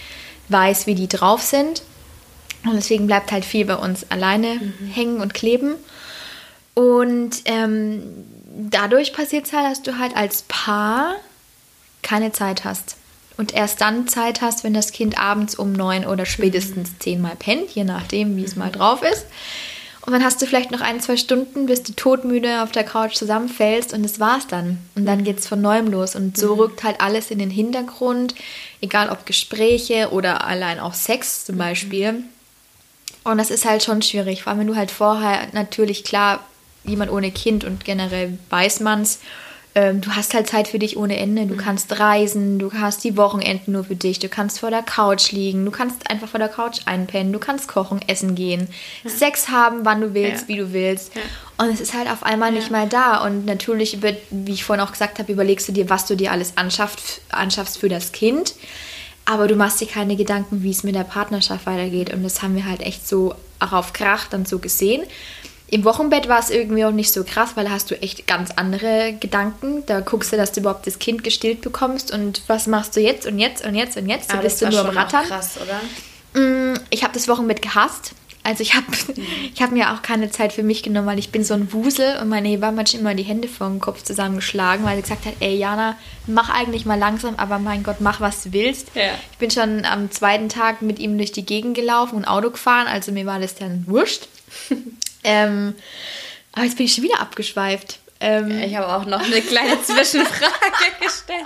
weiß, wie die drauf sind. Und deswegen bleibt halt viel bei uns alleine mhm. hängen und kleben. Und ähm, dadurch passiert es halt, dass du halt als Paar keine Zeit hast und erst dann Zeit hast, wenn das Kind abends um neun oder spätestens mhm. zehnmal pennt, je nachdem, wie es mal drauf ist. Und dann hast du vielleicht noch ein, zwei Stunden, bis du todmüde auf der Couch zusammenfällst und das war's dann. Und dann geht es von neuem los. Und so mhm. rückt halt alles in den Hintergrund, egal ob Gespräche oder allein auch Sex zum mhm. Beispiel. Und das ist halt schon schwierig, vor allem wenn du halt vorher natürlich klar, jemand ohne Kind und generell weiß man's, ähm, du hast halt Zeit für dich ohne Ende. Du mhm. kannst reisen, du hast die Wochenenden nur für dich, du kannst vor der Couch liegen, du kannst einfach vor der Couch einpennen, du kannst kochen, essen gehen, ja. Sex haben, wann du willst, ja. wie du willst. Ja. Und es ist halt auf einmal nicht mal da. Und natürlich, wie ich vorhin auch gesagt habe, überlegst du dir, was du dir alles anschaffst, anschaffst für das Kind. Aber du machst dir keine Gedanken, wie es mit der Partnerschaft weitergeht. Und das haben wir halt echt so auch auf Krach dann so gesehen. Im Wochenbett war es irgendwie auch nicht so krass, weil da hast du echt ganz andere Gedanken. Da guckst du, dass du überhaupt das Kind gestillt bekommst und was machst du jetzt und jetzt und jetzt und jetzt. Da bist du nur am Rattern. krass, oder? Mm, ich habe das Wochenbett gehasst. Also ich habe mhm. ich hab mir auch keine Zeit für mich genommen, weil ich bin so ein Wusel und meine Hebamme hat schon immer die Hände vor dem Kopf zusammengeschlagen, weil sie gesagt hat, ey Jana, mach eigentlich mal langsam, aber mein Gott, mach was du willst. Ja. Ich bin schon am zweiten Tag mit ihm durch die Gegend gelaufen und Auto gefahren, also mir war das dann wurscht. ähm, aber jetzt bin ich schon wieder abgeschweift. Ähm,
ich habe auch noch eine kleine Zwischenfrage gestellt.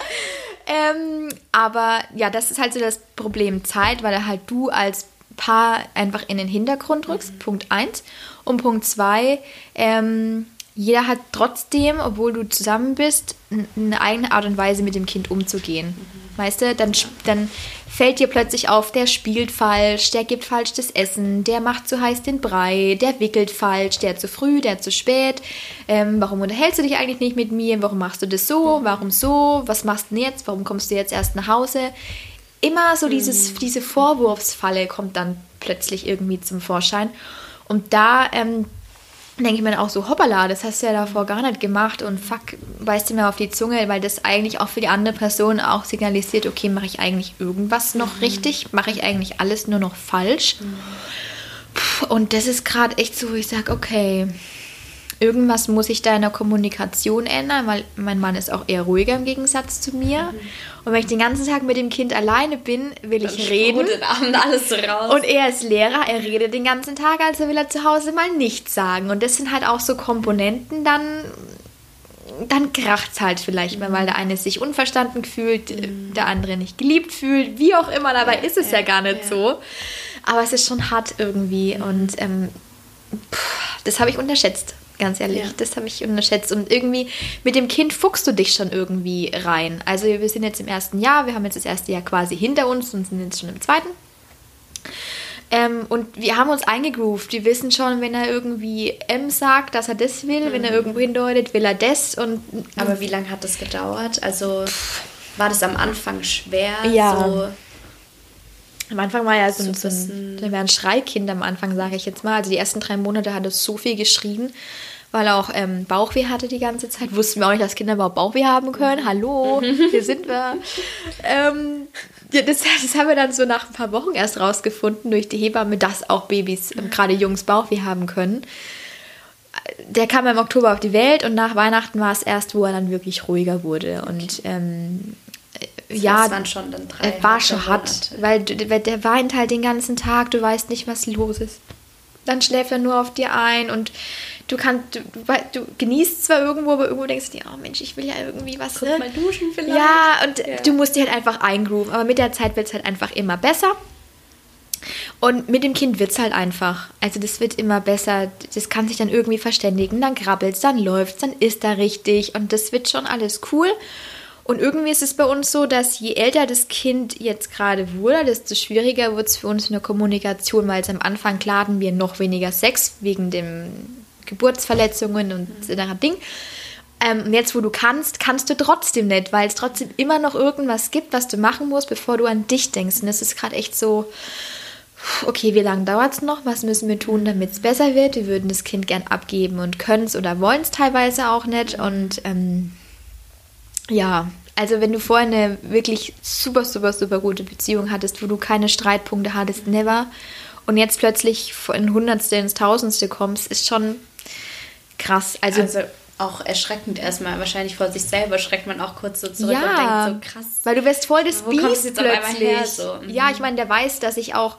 Ähm, aber ja, das ist halt so das Problem Zeit, weil halt du als Paar einfach in den Hintergrund rückst, mhm. Punkt 1. Und Punkt 2, ähm, jeder hat trotzdem, obwohl du zusammen bist, eine eigene Art und Weise mit dem Kind umzugehen. Mhm. Weißt du, dann, dann fällt dir plötzlich auf, der spielt falsch, der gibt falsch das Essen, der macht zu heiß den Brei, der wickelt falsch, der zu früh, der zu spät. Ähm, warum unterhältst du dich eigentlich nicht mit mir? Warum machst du das so? Warum so? Was machst du denn jetzt? Warum kommst du jetzt erst nach Hause? Immer so dieses, mhm. diese Vorwurfsfalle kommt dann plötzlich irgendwie zum Vorschein. Und da ähm, denke ich mir auch so, hoppala, das hast du ja davor gar nicht gemacht und fuck, weißt du mir auf die Zunge, weil das eigentlich auch für die andere Person auch signalisiert, okay, mache ich eigentlich irgendwas noch mhm. richtig? Mache ich eigentlich alles nur noch falsch? Mhm. Und das ist gerade echt so, wo ich sage, okay, irgendwas muss ich da in der Kommunikation ändern, weil mein Mann ist auch eher ruhiger im Gegensatz zu mir. Mhm. Und wenn ich den ganzen Tag mit dem Kind alleine bin, will Dann ich reden.
Den Abend alles raus.
Und er ist Lehrer, er redet den ganzen Tag, also will er zu Hause mal nichts sagen. Und das sind halt auch so Komponenten, dann dann kracht es halt vielleicht mal, weil der eine sich unverstanden fühlt, mhm. der andere nicht geliebt fühlt, wie auch immer. Dabei ja, ist es ja, ja gar nicht ja. so. Aber es ist schon hart irgendwie mhm. und ähm, pff, das habe ich unterschätzt. Ganz ehrlich, ja. das habe ich unterschätzt. Und irgendwie mit dem Kind fuchst du dich schon irgendwie rein. Also wir sind jetzt im ersten Jahr, wir haben jetzt das erste Jahr quasi hinter uns und sind jetzt schon im zweiten. Ähm, und wir haben uns eingegroovt. Wir wissen schon, wenn er irgendwie M sagt, dass er das will, mhm. wenn er mhm. irgendwo hindeutet, will er das. Und,
Aber wie lange hat das gedauert? Also war das am Anfang schwer?
Ja.
So
am Anfang war ja so, ein, so ein, war ein Schreikind am Anfang, sage ich jetzt mal. Also die ersten drei Monate hat er so viel geschrien, weil er auch ähm, Bauchweh hatte die ganze Zeit. Wussten wir auch nicht, dass Kinder überhaupt Bauchweh haben können. Hallo, hier sind wir. ähm, ja, das, das, haben wir dann so nach ein paar Wochen erst rausgefunden durch die Hebamme, dass auch Babys, ähm, gerade Jungs, Bauchweh haben können. Der kam im Oktober auf die Welt und nach Weihnachten war es erst, wo er dann wirklich ruhiger wurde. Und ähm, das ja,
waren schon dann drei
war schon hart, weil der weint halt den ganzen Tag, du weißt nicht, was los ist. Dann schläft er nur auf dir ein und du kannst, du, du, genießt zwar irgendwo, aber irgendwo denkst du dir, oh Mensch, ich will ja irgendwie was.
Guck ne? mal duschen vielleicht.
Ja, und ja. du musst dir halt einfach eingrooven, aber mit der Zeit wird es halt einfach immer besser. Und mit dem Kind wird es halt einfach. Also das wird immer besser. Das kann sich dann irgendwie verständigen. Dann krabbelt es, dann läuft es, dann ist er richtig. Und das wird schon alles cool. Und irgendwie ist es bei uns so, dass je älter das Kind jetzt gerade wurde, desto schwieriger wird es für uns in der Kommunikation, weil es am Anfang hatten wir noch weniger Sex wegen den Geburtsverletzungen und mhm. Ding. Ähm, und jetzt, wo du kannst, kannst du trotzdem nicht, weil es trotzdem immer noch irgendwas gibt, was du machen musst, bevor du an dich denkst. Und das ist gerade echt so, okay, wie lange dauert es noch? Was müssen wir tun, damit es besser wird? Wir würden das Kind gern abgeben und können es oder wollen es teilweise auch nicht. Und ähm, ja, also wenn du vorher eine wirklich super, super, super gute Beziehung hattest, wo du keine Streitpunkte hattest, never, und jetzt plötzlich von Hundertste ins Tausendste kommst, ist schon krass. Also,
also auch erschreckend erstmal. Wahrscheinlich vor sich selber schreckt man auch kurz so zurück ja, und denkt so krass.
Weil du wirst voll des Biest plötzlich. Her, so? mhm. Ja, ich meine, der weiß, dass ich auch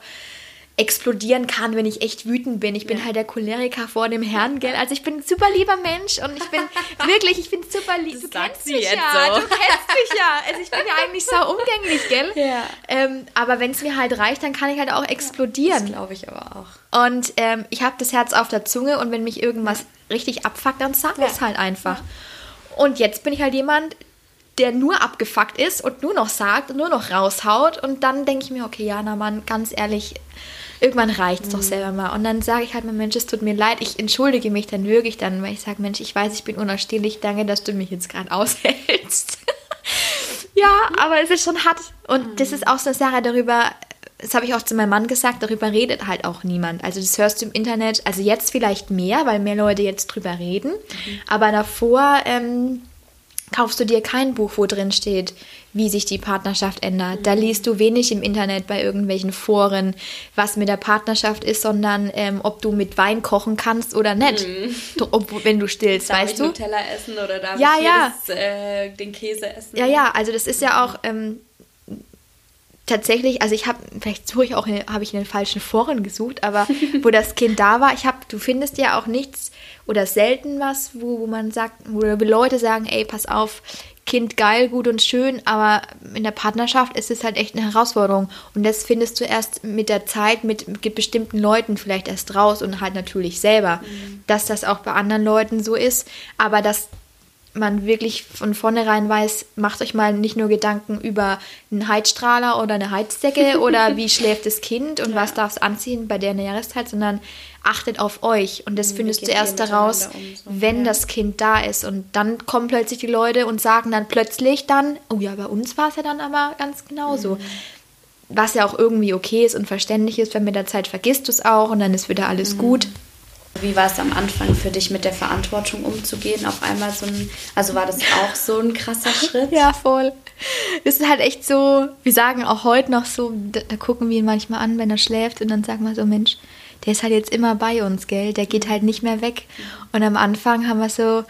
explodieren kann, wenn ich echt wütend bin. Ich bin ja. halt der Choleriker vor dem Herrn, gell? Also ich bin ein super lieber Mensch und ich bin wirklich, ich bin super lieb. Du kennst mich ja, so. du kennst mich ja. Also ich bin ja eigentlich sau umgänglich, gell? Ja. Ähm, aber wenn es mir halt reicht, dann kann ich halt auch explodieren.
Das glaube ich aber auch.
Und ähm, ich habe das Herz auf der Zunge und wenn mich irgendwas richtig abfuckt, dann sag ja. es halt einfach. Und jetzt bin ich halt jemand, der nur abgefuckt ist und nur noch sagt und nur noch raushaut. Und dann denke ich mir, okay, Jana, Mann, ganz ehrlich, irgendwann reicht es mhm. doch selber mal. Und dann sage ich halt mal, Mensch, es tut mir leid, ich entschuldige mich dann wirklich dann, weil ich sage, Mensch, ich weiß, ich bin unausstehlich, danke, dass du mich jetzt gerade aushältst. ja, aber es ist schon hart. Und mhm. das ist auch so eine Sache darüber, das habe ich auch zu meinem Mann gesagt, darüber redet halt auch niemand. Also das hörst du im Internet, also jetzt vielleicht mehr, weil mehr Leute jetzt drüber reden. Mhm. Aber davor ähm, kaufst du dir kein Buch, wo drin steht, wie sich die Partnerschaft ändert. Mhm. Da liest du wenig im Internet bei irgendwelchen Foren, was mit der Partnerschaft ist, sondern ähm, ob du mit Wein kochen kannst oder nicht. Mhm. Ob, wenn du stillst,
darf
weißt
ich
du?
Nutella essen oder darf
ja,
ich
ja.
Jedes, äh, den Käse essen?
Ja, ja, also das ist ja auch... Ähm, tatsächlich, also ich habe, vielleicht suche ich auch, habe ich in den falschen Foren gesucht, aber wo das Kind da war, ich habe, du findest ja auch nichts oder selten was, wo, wo man sagt, wo Leute sagen, ey, pass auf, Kind geil, gut und schön, aber in der Partnerschaft ist es halt echt eine Herausforderung. Und das findest du erst mit der Zeit, mit, mit bestimmten Leuten vielleicht erst raus und halt natürlich selber, mhm. dass das auch bei anderen Leuten so ist. Aber dass man wirklich von vornherein weiß, macht euch mal nicht nur Gedanken über einen Heizstrahler oder eine Heizdecke oder wie schläft das Kind und ja. was darf es anziehen bei der Jahreszeit, sondern achtet auf euch. Und das findest du erst daraus, um, so. wenn ja. das Kind da ist. Und dann kommen plötzlich die Leute und sagen dann plötzlich dann, oh ja, bei uns war es ja dann aber ganz genauso. Mhm. Was ja auch irgendwie okay ist und verständlich ist, wenn mit der Zeit vergisst du es auch und dann ist wieder alles mhm. gut.
Wie war es am Anfang für dich, mit der Verantwortung umzugehen? Auf einmal so ein, also war das auch so ein krasser Schritt?
ja, voll. Das ist halt echt so, wir sagen auch heute noch so, da, da gucken wir ihn manchmal an, wenn er schläft und dann sagen wir so, Mensch, der ist halt jetzt immer bei uns, gell? Der geht halt nicht mehr weg. Und am Anfang haben wir so,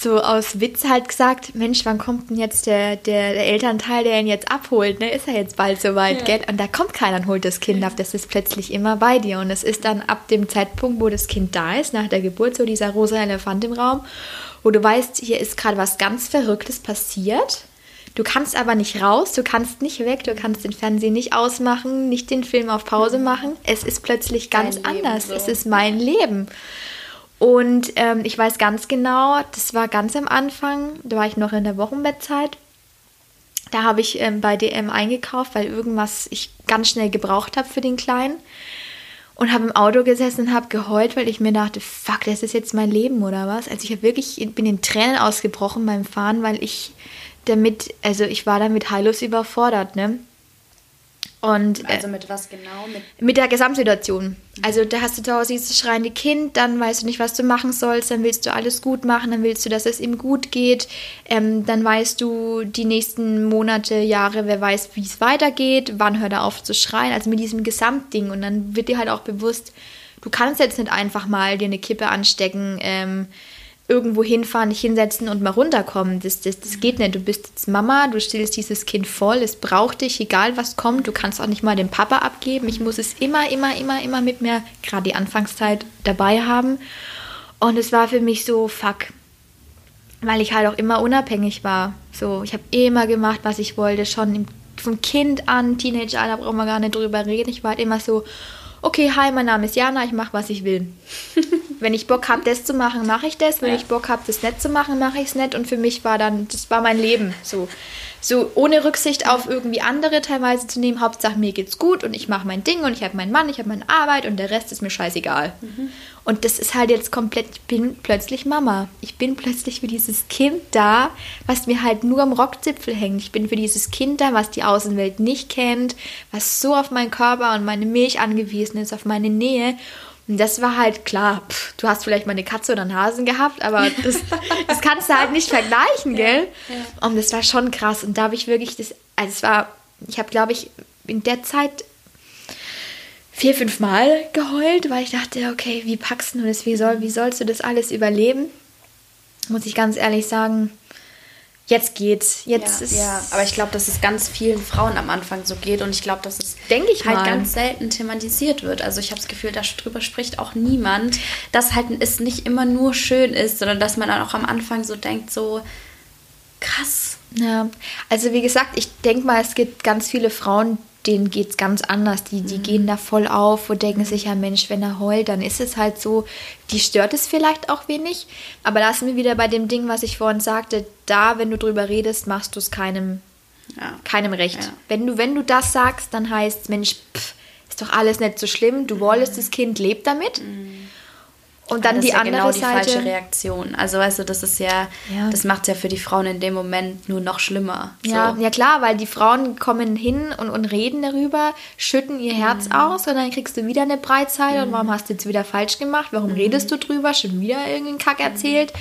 so aus Witz halt gesagt, Mensch, wann kommt denn jetzt der, der, der Elternteil, der ihn jetzt abholt? Ne? Ist er jetzt bald soweit, ja. gell? Und da kommt keiner und holt das Kind ab. Das ist plötzlich immer bei dir. Und es ist dann ab dem Zeitpunkt, wo das Kind da ist, nach der Geburt, so dieser rosa Elefant im Raum, wo du weißt, hier ist gerade was ganz Verrücktes passiert. Du kannst aber nicht raus, du kannst nicht weg, du kannst den Fernseher nicht ausmachen, nicht den Film auf Pause machen. Es ist plötzlich ganz anders. So. Es ist mein Leben. Und ähm, ich weiß ganz genau, das war ganz am Anfang, da war ich noch in der Wochenbettzeit. Da habe ich ähm, bei DM eingekauft, weil irgendwas ich ganz schnell gebraucht habe für den Kleinen. Und habe im Auto gesessen und habe geheult, weil ich mir dachte, fuck, das ist jetzt mein Leben oder was? Also ich habe wirklich, bin in Tränen ausgebrochen beim Fahren, weil ich damit, also ich war damit heillos überfordert, ne? Und,
äh, also mit was genau?
Mit, mit der Gesamtsituation. Also da hast du zu Hause dieses schreiende Kind, dann weißt du nicht, was du machen sollst, dann willst du alles gut machen, dann willst du, dass es ihm gut geht, ähm, dann weißt du die nächsten Monate, Jahre, wer weiß, wie es weitergeht, wann hört er auf zu schreien, also mit diesem Gesamtding. Und dann wird dir halt auch bewusst, du kannst jetzt nicht einfach mal dir eine Kippe anstecken, ähm, irgendwo hinfahren, dich hinsetzen und mal runterkommen. Das, das, das geht nicht. Du bist jetzt Mama, du stillst dieses Kind voll, es braucht dich, egal was kommt. Du kannst auch nicht mal den Papa abgeben. Ich muss es immer, immer, immer, immer mit mir, gerade die Anfangszeit, dabei haben. Und es war für mich so, fuck, weil ich halt auch immer unabhängig war. So, ich habe immer gemacht, was ich wollte, schon vom Kind an, Teenager, da brauchen wir gar nicht drüber reden. Ich war halt immer so, okay, hi, mein Name ist Jana, ich mache, was ich will. Wenn ich Bock habe, das zu machen, mache ich das. Wenn ja. ich Bock habe, das nett zu machen, mache ich es nett. Und für mich war dann, das war mein Leben. So, so ohne Rücksicht auf irgendwie andere teilweise zu nehmen. Hauptsache mir geht's gut und ich mache mein Ding und ich habe meinen Mann, ich habe meine Arbeit und der Rest ist mir scheißegal. Mhm. Und das ist halt jetzt komplett, ich bin plötzlich Mama. Ich bin plötzlich für dieses Kind da, was mir halt nur am Rockzipfel hängt. Ich bin für dieses Kind da, was die Außenwelt nicht kennt, was so auf meinen Körper und meine Milch angewiesen ist, auf meine Nähe. Und das war halt klar, pff, du hast vielleicht mal eine Katze oder einen Hasen gehabt, aber das, das kannst du halt nicht vergleichen, gell? Ja, ja. Und das war schon krass. Und da habe ich wirklich das, also es war, ich habe, glaube ich, in der Zeit vier, fünf Mal geheult, weil ich dachte, okay, wie packst du das? Wie, soll, wie sollst du das alles überleben? Muss ich ganz ehrlich sagen, jetzt geht's. Jetzt
ja,
ist
ja, aber ich glaube, dass es ganz vielen Frauen am Anfang so geht und ich glaube, dass es
denke ich
halt
mal.
ganz selten thematisiert wird. Also ich habe das Gefühl, darüber spricht auch niemand, dass halt es nicht immer nur schön ist, sondern dass man dann auch am Anfang so denkt, so krass.
Ja, also wie gesagt, ich denke mal, es gibt ganz viele Frauen, denen geht es ganz anders. Die, die mhm. gehen da voll auf und denken sich, ja Mensch, wenn er heult, dann ist es halt so, die stört es vielleicht auch wenig. Aber da sind wir wieder bei dem Ding, was ich vorhin sagte, da, wenn du drüber redest, machst du es keinem, ja. keinem recht. Ja. Wenn, du, wenn du das sagst, dann heißt es, Mensch, pff, ist doch alles nicht so schlimm, du wolltest, das Kind lebt damit. Mhm.
Und dann das die ist ja andere genau die Seite. falsche Reaktion. Also weißt du, das ist ja, ja. das macht es ja für die Frauen in dem Moment nur noch schlimmer.
So. Ja, ja klar, weil die Frauen kommen hin und, und reden darüber, schütten ihr Herz mhm. aus und dann kriegst du wieder eine Breitseite mhm. und warum hast du jetzt wieder falsch gemacht? Warum mhm. redest du drüber? Schon wieder irgendeinen Kack erzählt.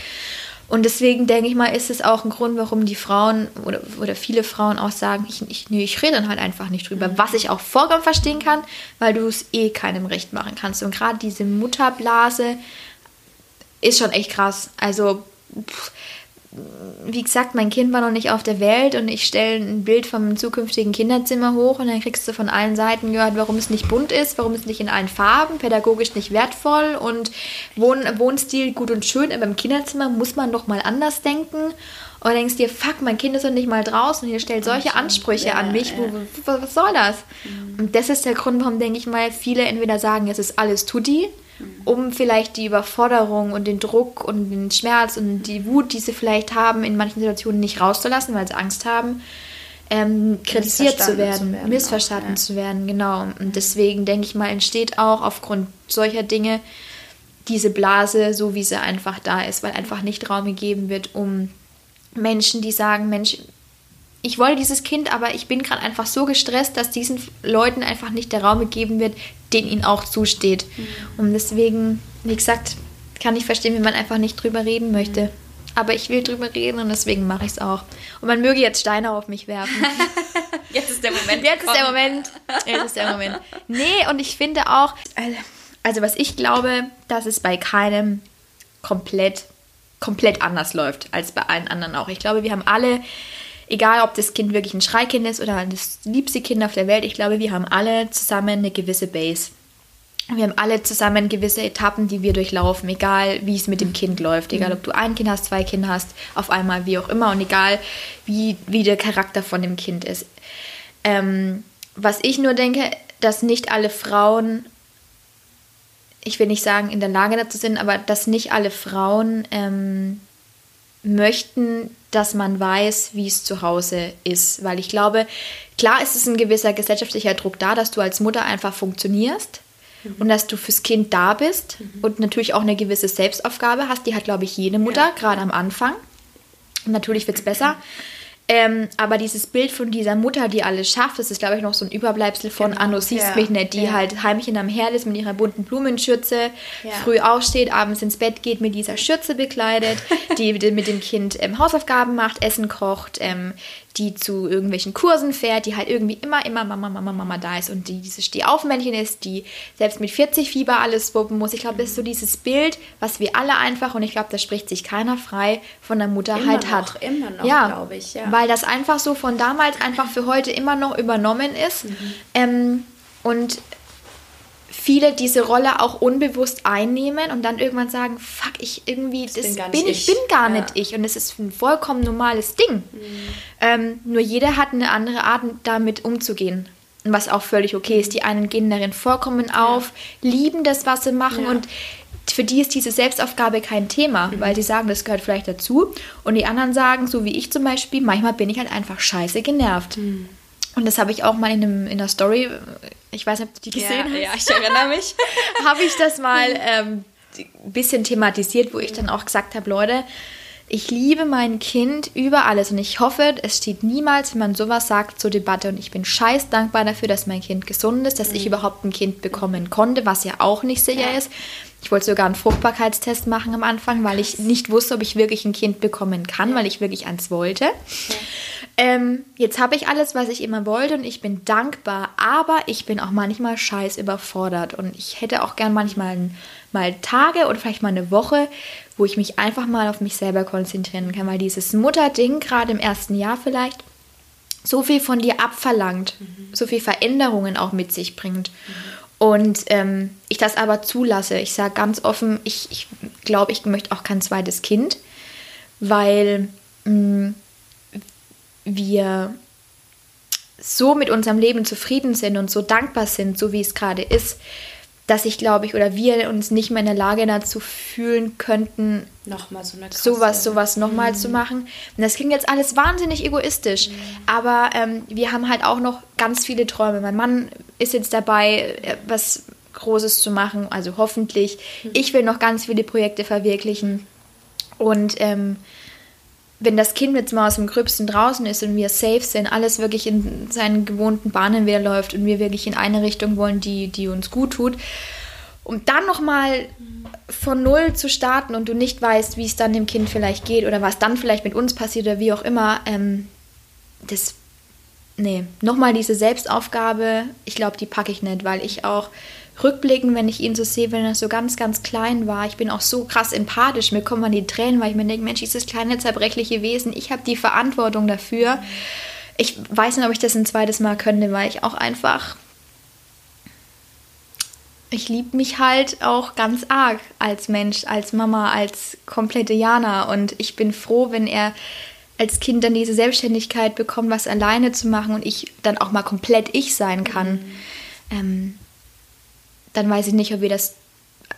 Und deswegen denke ich mal, ist es auch ein Grund, warum die Frauen oder, oder viele Frauen auch sagen, ich, ich, nee, ich rede dann halt einfach nicht drüber. Mhm. Was ich auch vollkommen verstehen kann, weil du es eh keinem recht machen kannst. Und gerade diese Mutterblase ist schon echt krass. Also, pff, wie gesagt, mein Kind war noch nicht auf der Welt und ich stelle ein Bild vom zukünftigen Kinderzimmer hoch und dann kriegst du von allen Seiten gehört, warum es nicht bunt ist, warum es nicht in allen Farben, pädagogisch nicht wertvoll und Wohn Wohnstil gut und schön, aber im Kinderzimmer muss man doch mal anders denken. Und denkst dir, fuck, mein Kind ist doch nicht mal draußen und ihr stellt solche Ansprüche ja, an mich. Ja. Was soll das? Mhm. Und das ist der Grund, warum, denke ich mal, viele entweder sagen, es ist alles Tutti um vielleicht die Überforderung und den Druck und den Schmerz und die Wut, die sie vielleicht haben, in manchen Situationen nicht rauszulassen, weil sie Angst haben, ähm, kritisiert zu werden, zu werden missverstanden auch, ja. zu werden, genau. Und deswegen denke ich mal, entsteht auch aufgrund solcher Dinge diese Blase, so wie sie einfach da ist, weil einfach nicht Raum gegeben wird, um Menschen, die sagen, Mensch, ich wollte dieses Kind, aber ich bin gerade einfach so gestresst, dass diesen Leuten einfach nicht der Raum gegeben wird, den ihnen auch zusteht. Mhm. Und deswegen, wie gesagt, kann ich verstehen, wenn man einfach nicht drüber reden möchte. Mhm. Aber ich will drüber reden und deswegen mache ich es auch. Und man möge jetzt Steine auf mich werfen.
jetzt ist der Moment.
Jetzt ist der Moment. Jetzt ist der Moment. Nee, und ich finde auch, also was ich glaube, dass es bei keinem komplett, komplett anders läuft als bei allen anderen auch. Ich glaube, wir haben alle egal ob das Kind wirklich ein Schreikind ist oder das liebste Kind auf der Welt, ich glaube, wir haben alle zusammen eine gewisse Base. Wir haben alle zusammen gewisse Etappen, die wir durchlaufen, egal wie es mit dem Kind läuft, egal ob du ein Kind hast, zwei Kinder hast, auf einmal, wie auch immer und egal wie, wie der Charakter von dem Kind ist. Ähm, was ich nur denke, dass nicht alle Frauen, ich will nicht sagen, in der Lage dazu sind, aber dass nicht alle Frauen ähm, möchten, dass man weiß, wie es zu Hause ist. Weil ich glaube, klar ist es ein gewisser gesellschaftlicher Druck da, dass du als Mutter einfach funktionierst mhm. und dass du fürs Kind da bist mhm. und natürlich auch eine gewisse Selbstaufgabe hast. Die hat, glaube ich, jede Mutter, ja. gerade am Anfang. Und natürlich wird es besser. Mhm. Ähm, aber dieses Bild von dieser Mutter, die alles schafft, das ist, glaube ich, noch so ein Überbleibsel von genau. Anno siehst ja. mich nicht, die ja. halt Heimchen am Herd ist mit ihrer bunten Blumenschürze, ja. früh aufsteht, abends ins Bett geht, mit dieser Schürze bekleidet, die mit dem Kind ähm, Hausaufgaben macht, Essen kocht, ähm, die zu irgendwelchen Kursen fährt, die halt irgendwie immer, immer Mama, Mama, Mama da ist und die dieses Stehaufmännchen ist, die selbst mit 40 Fieber alles wuppen muss. Ich glaube, das ist so dieses Bild, was wir alle einfach, und ich glaube, da spricht sich keiner frei, von der Mutter
immer
halt
noch,
hat.
Immer noch,
ja,
glaube ich. Ja.
Weil das einfach so von damals einfach für heute immer noch übernommen ist. Mhm. Ähm, und viele diese Rolle auch unbewusst einnehmen und dann irgendwann sagen, fuck, ich irgendwie, das, das bin, bin ich, bin gar nicht ich. Und es ist ein vollkommen normales Ding. Mhm. Ähm, nur jeder hat eine andere Art, damit umzugehen. Was auch völlig okay ist. Die einen gehen darin vollkommen auf, ja. lieben das, was sie machen ja. und für die ist diese Selbstaufgabe kein Thema, mhm. weil sie sagen, das gehört vielleicht dazu. Und die anderen sagen, so wie ich zum Beispiel, manchmal bin ich halt einfach scheiße genervt. Mhm. Und das habe ich auch mal in, einem, in der Story, ich weiß nicht, ob du die gesehen
ja, hast. Ja, ich erinnere mich.
habe ich das mal ähm, ein bisschen thematisiert, wo ich dann auch gesagt habe, Leute, ich liebe mein Kind über alles und ich hoffe, es steht niemals, wenn man sowas sagt, zur Debatte und ich bin scheiß dankbar dafür, dass mein Kind gesund ist, dass mhm. ich überhaupt ein Kind bekommen konnte, was ja auch nicht sicher ja. ist. Ich wollte sogar einen Fruchtbarkeitstest machen am Anfang, weil ich nicht wusste, ob ich wirklich ein Kind bekommen kann, weil ich wirklich eins wollte. Ja. Ähm, jetzt habe ich alles, was ich immer wollte und ich bin dankbar, aber ich bin auch manchmal scheiß überfordert und ich hätte auch gern manchmal mal Tage oder vielleicht mal eine Woche, wo ich mich einfach mal auf mich selber konzentrieren kann, weil dieses Mutterding gerade im ersten Jahr vielleicht so viel von dir abverlangt, mhm. so viel Veränderungen auch mit sich bringt. Mhm. Und ähm, ich das aber zulasse. Ich sage ganz offen, ich, ich glaube, ich möchte auch kein zweites Kind, weil mh, mm, wir so mit unserem Leben zufrieden sind und so dankbar sind, so wie es gerade ist, dass ich glaube ich oder wir uns nicht mehr in der Lage dazu fühlen könnten,
nochmal so eine
krasse, sowas, sowas nochmal mhm. zu machen. Und das klingt jetzt alles wahnsinnig egoistisch, mhm. aber ähm, wir haben halt auch noch ganz viele Träume. Mein Mann ist jetzt dabei, äh, was Großes zu machen, also hoffentlich. Mhm. Ich will noch ganz viele Projekte verwirklichen und ähm, wenn das Kind jetzt mal aus dem Gröbsten draußen ist und wir safe sind, alles wirklich in seinen gewohnten Bahnen wieder läuft und wir wirklich in eine Richtung wollen, die, die uns gut tut, um dann nochmal von Null zu starten und du nicht weißt, wie es dann dem Kind vielleicht geht oder was dann vielleicht mit uns passiert oder wie auch immer, ähm, das, nee, nochmal diese Selbstaufgabe, ich glaube, die packe ich nicht, weil ich auch rückblickend, wenn ich ihn so sehe, wenn er so ganz, ganz klein war, ich bin auch so krass empathisch, mir kommen die Tränen, weil ich mir denke, Mensch, dieses kleine, zerbrechliche Wesen, ich habe die Verantwortung dafür. Ich weiß nicht, ob ich das ein zweites Mal könnte, weil ich auch einfach ich liebe mich halt auch ganz arg als Mensch, als Mama, als komplette Jana. Und ich bin froh, wenn er als Kind dann diese Selbstständigkeit bekommt, was alleine zu machen und ich dann auch mal komplett ich sein kann. Mhm. Ähm, dann weiß ich nicht, ob wir das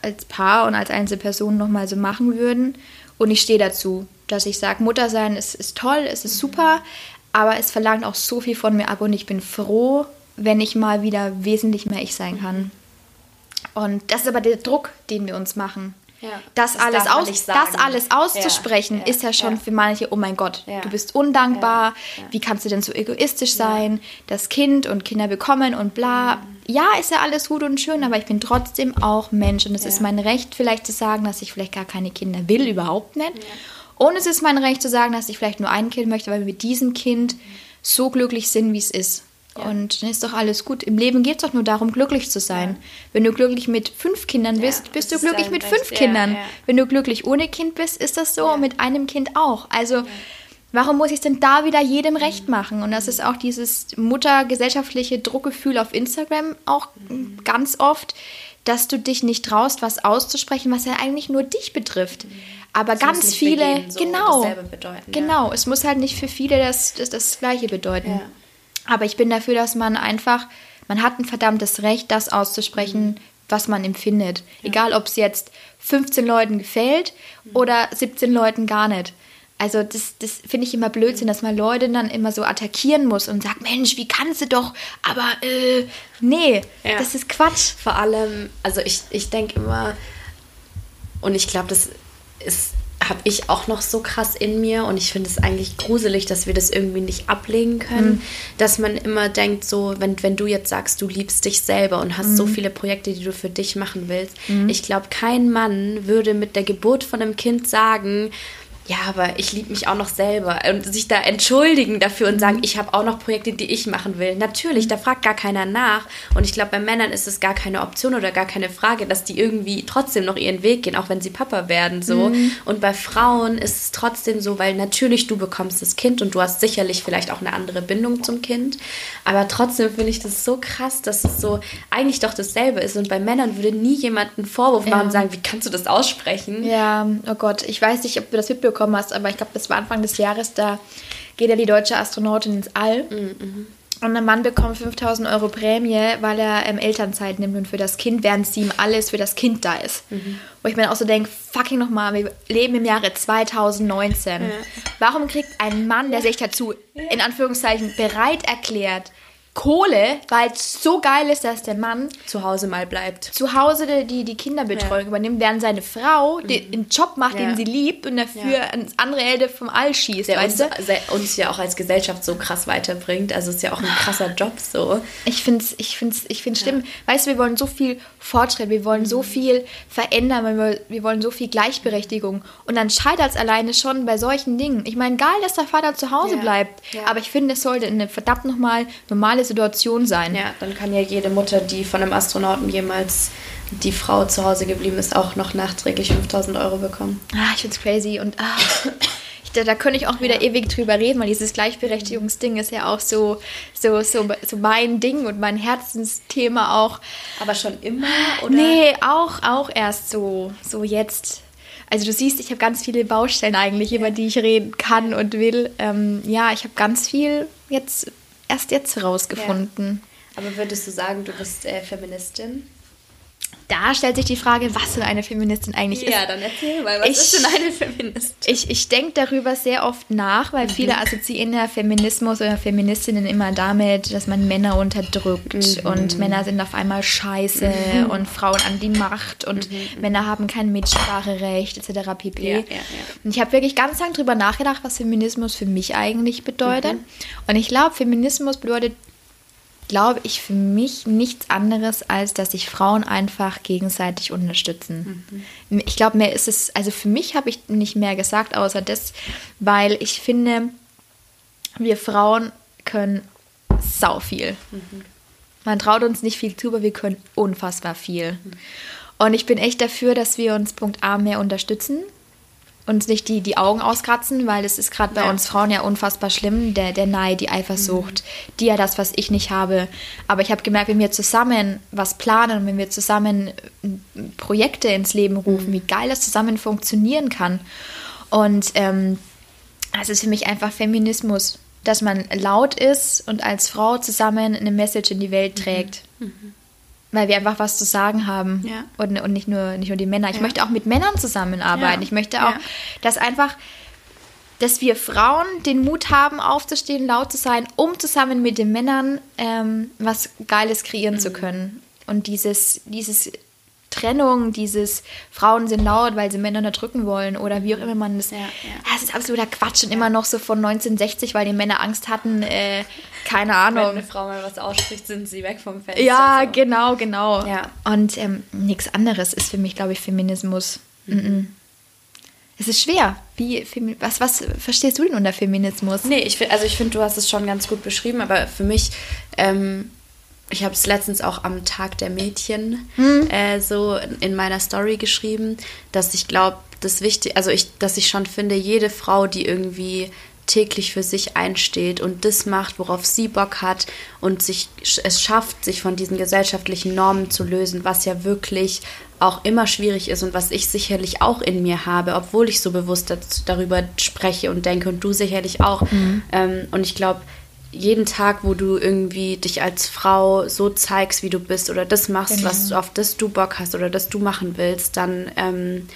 als Paar und als Einzelperson nochmal so machen würden. Und ich stehe dazu, dass ich sage, Mutter sein ist, ist toll, es ist super, aber es verlangt auch so viel von mir ab und ich bin froh, wenn ich mal wieder wesentlich mehr ich sein kann. Und das ist aber der Druck, den wir uns machen. Ja, das, das, alles aus, das alles auszusprechen, ja, ja, ist ja schon für manche, oh mein Gott, du bist undankbar, wie kannst du denn so egoistisch sein, das Kind und Kinder bekommen und bla. Mhm. Ja, ist ja alles gut und schön, aber ich bin trotzdem auch Mensch und es ist mein Recht, vielleicht zu sagen, dass ich vielleicht gar keine Kinder will, überhaupt nicht. Und es ist mein Recht zu sagen, dass ich vielleicht nur ein Kind möchte, weil wir mit diesem Kind so glücklich sind, wie es ist. Und dann ist doch alles gut. Im Leben geht es doch nur darum, glücklich zu sein. Ja. Wenn du glücklich mit fünf Kindern bist, ja, bist du glücklich mit fünf. Kindern. Ja, Wenn du glücklich ohne Kind bist, ist das so. Mit einem Kind auch. Also, warum muss ich es denn da wieder jedem mhm. recht machen? Und das ist auch dieses muttergesellschaftliche Druckgefühl auf Instagram auch mhm. ganz oft, dass du dich nicht traust, was auszusprechen, was ja eigentlich nur dich betrifft. Mhm. Aber das ganz viele, jeden, so genau, genau, es muss halt nicht für viele das, das, das Gleiche bedeuten. Aber ich bin dafür, dass man einfach, man hat ein verdammtes Recht, das auszusprechen, was man empfindet. Ja. Egal, ob es jetzt 15 Leuten gefällt oder 17 Leuten gar nicht. Also das, das finde ich immer Blödsinn, dass man Leute dann immer so attackieren muss und sagt, Mensch, wie kannst du doch, aber äh, nee, ja. das ist Quatsch.
Vor allem, also ich, ich denke immer, und ich glaube, das ist habe ich auch noch so krass in mir und ich finde es eigentlich gruselig, dass wir das irgendwie nicht ablegen können, mhm. dass man immer denkt, so, wenn, wenn du jetzt sagst, du liebst dich selber und hast mhm. so viele Projekte, die du für dich machen willst, mhm. ich glaube, kein Mann würde mit der Geburt von einem Kind sagen, ja, aber ich liebe mich auch noch selber und sich da entschuldigen dafür und sagen, mhm. ich habe auch noch Projekte, die ich machen will. Natürlich, da fragt gar keiner nach und ich glaube, bei Männern ist es gar keine Option oder gar keine Frage, dass die irgendwie trotzdem noch ihren Weg gehen, auch wenn sie Papa werden so. Mhm. Und bei Frauen ist es trotzdem so, weil natürlich du bekommst das Kind und du hast sicherlich vielleicht auch eine andere Bindung zum Kind, aber trotzdem finde ich das so krass, dass es so eigentlich doch dasselbe ist und bei Männern würde nie jemand einen Vorwurf machen und sagen, wie kannst du das aussprechen?
Ja, oh Gott, ich weiß nicht, ob du das mitbekommst mitbekommen hast, aber ich glaube, das war Anfang des Jahres, da geht ja die deutsche Astronautin ins All. Mhm. Und ein Mann bekommt 5000 Euro Prämie, weil er ähm, Elternzeit nimmt und für das Kind, während sie ihm alles für das Kind da ist. Mhm. Wo ich mir auch so denke, fucking nochmal, wir leben im Jahre 2019. Ja. Warum kriegt ein Mann, der sich dazu in Anführungszeichen bereit erklärt, Kohle, weil es so geil ist, dass der Mann
zu Hause mal bleibt.
Zu Hause die, die Kinderbetreuung ja. übernimmt, während seine Frau den, mhm. einen Job macht, ja. den sie liebt und dafür ja. ans andere Ende vom All schießt.
Der uns, uns, ja auch als Gesellschaft so krass weiterbringt. Also ist ja auch ein krasser Job so.
Ich finde es ich find's, ich find's schlimm. Weißt du, wir wollen so viel Fortschritt, wir wollen so viel verändern, wir, wir wollen so viel Gleichberechtigung. Und dann scheitert es alleine schon bei solchen Dingen. Ich meine, geil, dass der Vater zu Hause bleibt. Aber ich finde, es sollte eine verdammt nochmal normale Situation sein.
Ja, dann kann ja jede Mutter, die von einem Astronauten jemals die Frau zu Hause geblieben ist, auch noch nachträglich 5000 Euro bekommen.
Ah, ich find's crazy und ah, da, da könnte ich auch wieder ja. ewig drüber reden, weil dieses Gleichberechtigungsding ist ja auch so, so, so, so mein Ding und mein Herzensthema auch.
Aber schon immer,
oder? Nee, auch, auch erst so, so jetzt. Also du siehst, ich habe ganz viele Baustellen eigentlich, über die ich reden kann und will. Ähm, ja, ich habe ganz viel jetzt erst jetzt herausgefunden.
Ja. Aber würdest du sagen, du bist äh, Feministin?
Da stellt sich die Frage, was denn eine Feministin eigentlich
ist. Ja, dann erzähl mal, was ich, ist denn eine Feministin?
Ich, ich denke darüber sehr oft nach, weil mhm. viele assoziieren ja Feminismus oder Feministinnen immer damit, dass man Männer unterdrückt mhm. und Männer sind auf einmal scheiße mhm. und Frauen an die Macht und mhm. Männer haben kein Mitspracherecht etc. pp. Ja, ja. Und ich habe wirklich ganz lange darüber nachgedacht, was Feminismus für mich eigentlich bedeutet. Mhm. Und ich glaube, Feminismus bedeutet glaube ich, für mich nichts anderes, als dass sich Frauen einfach gegenseitig unterstützen. Mhm. Ich glaube, mehr ist es, also für mich habe ich nicht mehr gesagt, außer das, weil ich finde, wir Frauen können sau viel. Mhm. Man traut uns nicht viel zu, aber wir können unfassbar viel. Und ich bin echt dafür, dass wir uns Punkt A mehr unterstützen, uns nicht die, die Augen auskratzen, weil es ist gerade bei
Ja.
uns Frauen ja unfassbar schlimm, der, der Neid, die Eifersucht, die ja das, was ich nicht habe. Aber ich habe gemerkt, wenn wir zusammen was planen, wenn wir zusammen Projekte ins Leben rufen, wie geil das zusammen funktionieren kann. Und ähm, das ist für mich einfach Feminismus, dass man laut ist und als Frau zusammen eine Message in die Welt trägt. Weil wir einfach was zu sagen haben.
Ja.
Und, und nicht, nur, nicht nur die Männer. Ich
Ja.
möchte auch mit Männern zusammenarbeiten.
Ja.
Ich möchte auch, dass einfach, dass wir Frauen den Mut haben, aufzustehen, laut zu sein, um zusammen mit den Männern ähm, was Geiles kreieren
Mhm.
zu können. Und dieses, dieses Trennung, dieses Frauen sind laut, weil sie Männer unterdrücken wollen oder wie auch immer man das.
Ja, ja.
Das ist absoluter Quatsch und immer noch so von 1960, weil die Männer Angst hatten, äh, keine
Wenn
Ahnung.
eine Frau mal was ausspricht, sind sie weg vom Fenster.
Ja,
so.
genau, genau.
Ja.
Und ähm, nichts anderes ist für mich, glaube ich, Feminismus. Mhm. Es ist schwer. Wie, was, was verstehst du denn unter Feminismus?
Nee, ich, also ich finde, du hast es schon ganz gut beschrieben, aber für mich, ähm, ich habe es letztens auch am Tag der Mädchen äh, so in meiner Story geschrieben, dass ich glaube, das wichtig, also ich, dass ich schon finde, jede Frau, die irgendwie täglich für sich einsteht und das macht, worauf sie Bock hat und sich es schafft, sich von diesen gesellschaftlichen Normen zu lösen, was ja wirklich auch immer schwierig ist und was ich sicherlich auch in mir habe, obwohl ich so bewusst darüber spreche und denke und du sicherlich auch. Ähm, und ich glaube, jeden Tag, wo du irgendwie dich als Frau so zeigst, wie du bist oder das machst,
Genau.
was auf das du Bock hast oder das du machen willst, dann ähm,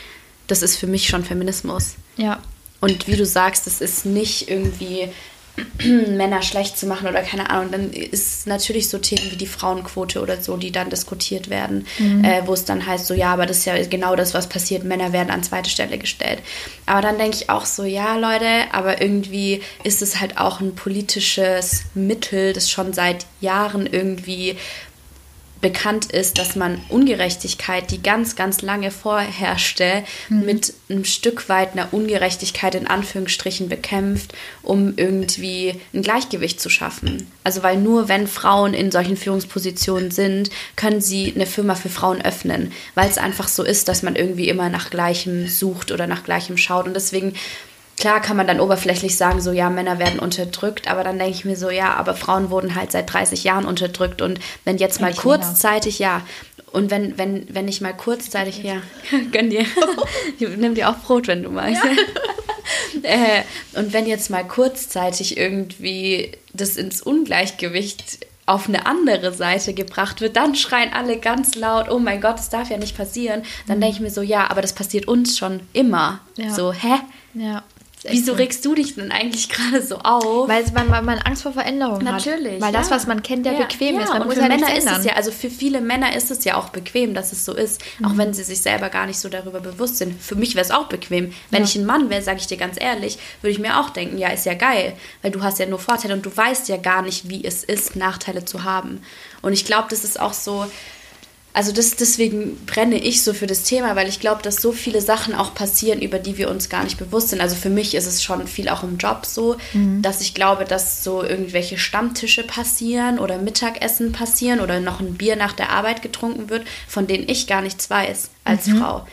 das ist für mich schon Feminismus.
Ja.
Und wie du sagst, es ist nicht irgendwie Männer schlecht zu machen oder keine Ahnung, dann ist natürlich so Themen wie die Frauenquote oder so, die dann diskutiert werden, äh, wo es dann heißt, so ja, aber das ist ja genau das, was passiert, Männer werden an zweite Stelle gestellt. Aber dann denke ich auch so, ja Leute, aber irgendwie ist es halt auch ein politisches Mittel, das schon seit Jahren irgendwie bekannt ist, dass man Ungerechtigkeit, die ganz, ganz lange vorherrschte, mit einem Stück weit einer Ungerechtigkeit in Anführungsstrichen bekämpft, um irgendwie ein Gleichgewicht zu schaffen. Also weil nur wenn Frauen in solchen Führungspositionen sind, können sie eine Firma für Frauen öffnen, weil es einfach so ist, dass man irgendwie immer nach Gleichem sucht oder nach Gleichem schaut. Und deswegen Klar kann man dann oberflächlich sagen, so ja, Männer werden unterdrückt, aber dann denke ich mir so, ja, aber Frauen wurden halt seit 30 Jahren unterdrückt und wenn jetzt mal kurzzeitig, ja, und wenn, wenn, wenn ich mal kurzzeitig, ja, gönn dir, nimm dir auch Brot, wenn du magst. äh, und wenn jetzt mal kurzzeitig irgendwie das ins Ungleichgewicht auf eine andere Seite gebracht wird, dann schreien alle ganz laut, oh mein Gott, das darf ja nicht passieren. Dann denke ich mir so, ja, aber das passiert uns schon immer.
Ja.
So, hä?
Ja.
Wieso
so.
regst du dich denn eigentlich gerade so auf?
Weil, weil, weil man Angst vor Veränderung
Natürlich.
hat. Weil das,
ja.
was man kennt, ja, bequem ist. Man
und
muss
für
ja
Männer ist es ja, also für viele Männer ist es ja auch bequem, dass es so ist,
Mhm.
auch wenn sie sich selber gar nicht so darüber bewusst sind. Für mich wäre es auch bequem. Wenn
Ja.
ich ein Mann wäre, sage ich dir ganz ehrlich, würde ich mir auch denken, ja, ist ja geil, weil du hast ja nur Vorteile und du weißt ja gar nicht, wie es ist, Nachteile zu haben. Und ich glaube, das ist auch so, also das, deswegen brenne ich so für das Thema, weil ich glaube, dass so viele Sachen auch passieren, über die wir uns gar nicht bewusst sind. Also für mich ist es schon viel auch im Job so, dass ich glaube, dass so irgendwelche Stammtische passieren oder Mittagessen passieren oder noch ein Bier nach der Arbeit getrunken wird, von denen ich gar nichts weiß als Frau.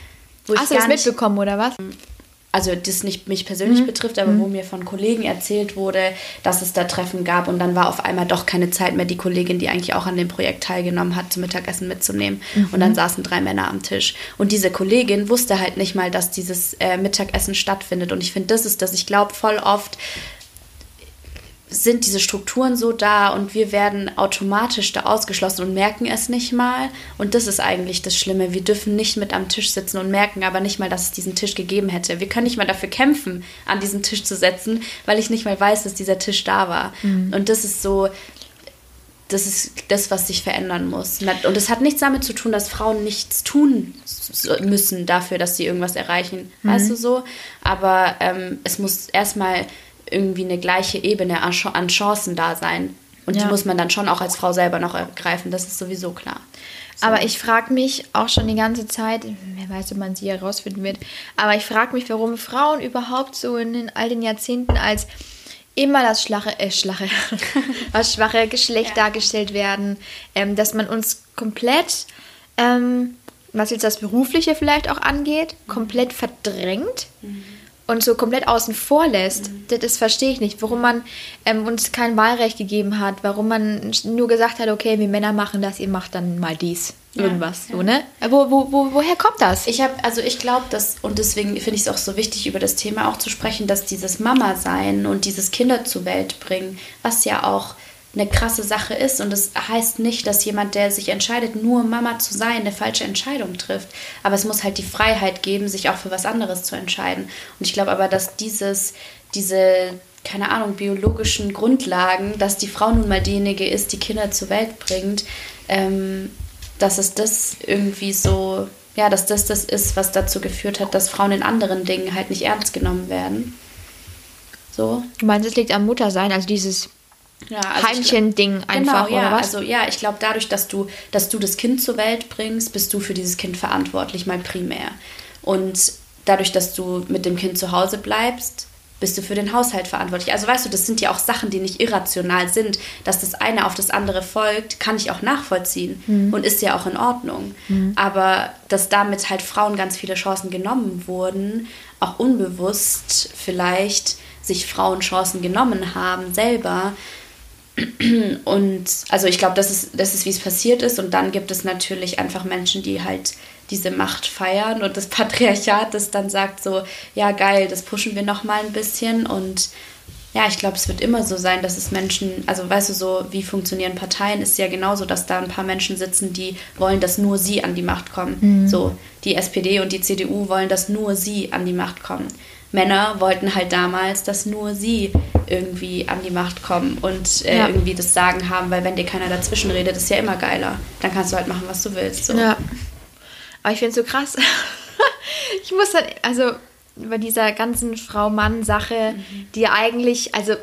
Wo ich
Hast du das mitbekommen, oder was?
Also das nicht mich persönlich betrifft, aber wo mir von Kollegen erzählt wurde, dass es da Treffen gab und dann war auf einmal doch keine Zeit mehr, die Kollegin, die eigentlich auch an dem Projekt teilgenommen hat, zum Mittagessen mitzunehmen. Und dann saßen drei Männer am Tisch. Und diese Kollegin wusste halt nicht mal, dass dieses äh, Mittagessen stattfindet. Und ich finde, das ist das. Ich glaube, voll oft sind diese Strukturen so da und wir werden automatisch da ausgeschlossen und merken es nicht mal. Und das ist eigentlich das Schlimme. Wir dürfen nicht mit am Tisch sitzen und merken aber nicht mal, dass es diesen Tisch gegeben hätte. Wir können nicht mal dafür kämpfen, an diesen Tisch zu setzen, weil ich nicht mal weiß, dass dieser Tisch da war. Und das ist so, das ist das, was sich verändern muss. Und es hat nichts damit zu tun, dass Frauen nichts tun müssen dafür, dass sie irgendwas erreichen. Weißt du so? Aber ähm, es muss erstmal irgendwie eine gleiche Ebene an Ch- an Chancen da sein. Und
Ja.
die muss man dann schon auch als Frau selber noch ergreifen. Das ist sowieso klar. So.
Aber ich frage mich auch schon die ganze Zeit, wer weiß, ob man sie herausfinden wird, aber ich frage mich, warum Frauen überhaupt so in den, all den Jahrzehnten als immer das schwache, äh, schwache, das schwache Geschlecht
Ja.
dargestellt werden, ähm, dass man uns komplett, ähm, was jetzt das Berufliche vielleicht auch angeht, komplett verdrängt und so komplett außen vor lässt. Das, das verstehe ich nicht, warum man ähm, uns kein Wahlrecht gegeben hat, warum man nur gesagt hat, okay, wir Männer machen das, ihr macht dann mal dies.
Ja,
Irgendwas,
ja.
so, ne? Wo, wo, wo, woher kommt das?
Ich habe, also ich glaube, dass, und deswegen finde ich es auch so wichtig, über das Thema auch zu sprechen, dass dieses Mama-Sein und dieses Kinder zur Welt bringen, was ja auch eine krasse Sache ist. Und das heißt nicht, dass jemand, der sich entscheidet, nur Mama zu sein, eine falsche Entscheidung trifft. Aber es muss halt die Freiheit geben, sich auch für was anderes zu entscheiden. Und ich glaube aber, dass dieses, diese, keine Ahnung, biologischen Grundlagen, dass die Frau nun mal diejenige ist, die Kinder zur Welt bringt, ähm, dass es das irgendwie so, ja, dass das das ist, was dazu geführt hat, dass Frauen in anderen Dingen halt nicht ernst genommen werden. So.
Du meinst, es liegt am Muttersein, also dieses
Ja, also
Heimchen-Ding einfach,
genau, ja,
oder was?
Also ja, ich glaube, dadurch, dass du, dass du das Kind zur Welt bringst, bist du für dieses Kind verantwortlich, mal primär. Und dadurch, dass du mit dem Kind zu Hause bleibst, bist du für den Haushalt verantwortlich. Also weißt du, das sind ja auch Sachen, die nicht irrational sind. Dass das eine auf das andere folgt, kann ich auch nachvollziehen
Mhm.
und ist ja auch in Ordnung. Aber dass damit halt Frauen ganz viele Chancen genommen wurden, auch unbewusst vielleicht sich Frauen Chancen genommen haben selber, und also ich glaube, das ist, das ist, wie es passiert ist. Und dann gibt es natürlich einfach Menschen, die halt diese Macht feiern und das Patriarchat, das dann sagt so, ja geil, das pushen wir noch mal ein bisschen. Und ja, ich glaube, es wird immer so sein, dass es Menschen, also weißt du so, wie funktionieren Parteien, ist ja genauso, dass da ein paar Menschen sitzen, die wollen, dass nur sie an die Macht kommen. So, die SPD und die CDU wollen, dass nur sie an die Macht kommen. Männer wollten halt damals, dass nur sie irgendwie an die Macht kommen und äh,
Ja.
irgendwie das Sagen haben, weil wenn dir keiner dazwischen redet, ist ja immer geiler. Dann kannst du halt machen, was du willst. So.
Ja. Aber ich finde es so krass. ich muss dann, also bei dieser ganzen Frau-Mann-Sache, die eigentlich, also